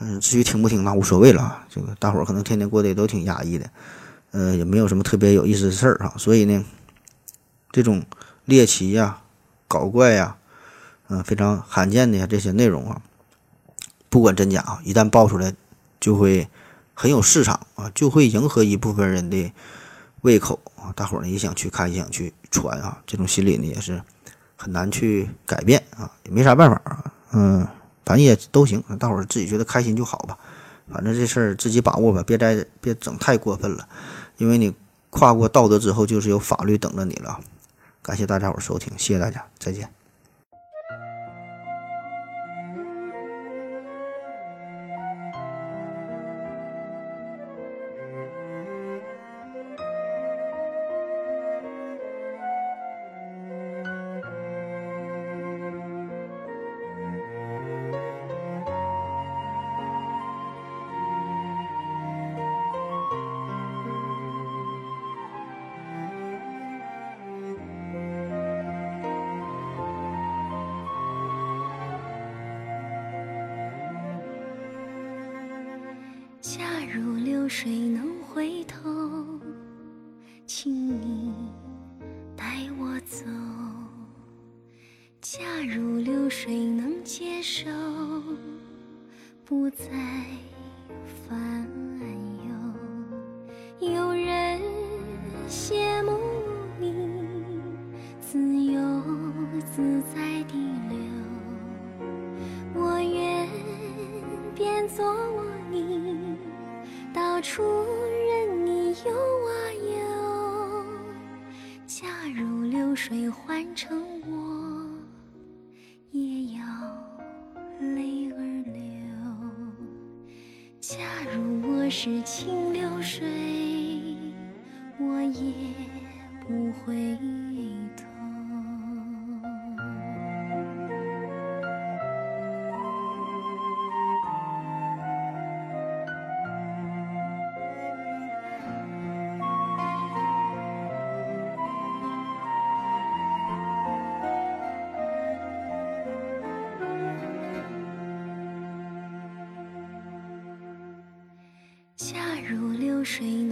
嗯，至于听不听那无所谓了啊，这个大伙儿可能天天过得也都挺压抑的，呃，也没有什么特别有意思的事儿啊，所以呢，这种猎奇呀、搞怪呀。嗯，非常罕见的这些内容啊，不管真假啊，一旦爆出来，就会很有市场啊，就会迎合一部分人的胃口啊，大伙儿呢也想去看，也想去传啊，这种心理呢也是很难去改变啊，也没啥办法啊，嗯，反正也都行，大伙儿自己觉得开心就好吧，反正这事儿自己把握吧，别再别整太过分了，因为你跨过道德之后，就是有法律等着你了。感谢大家伙收听，谢谢大家，再见。水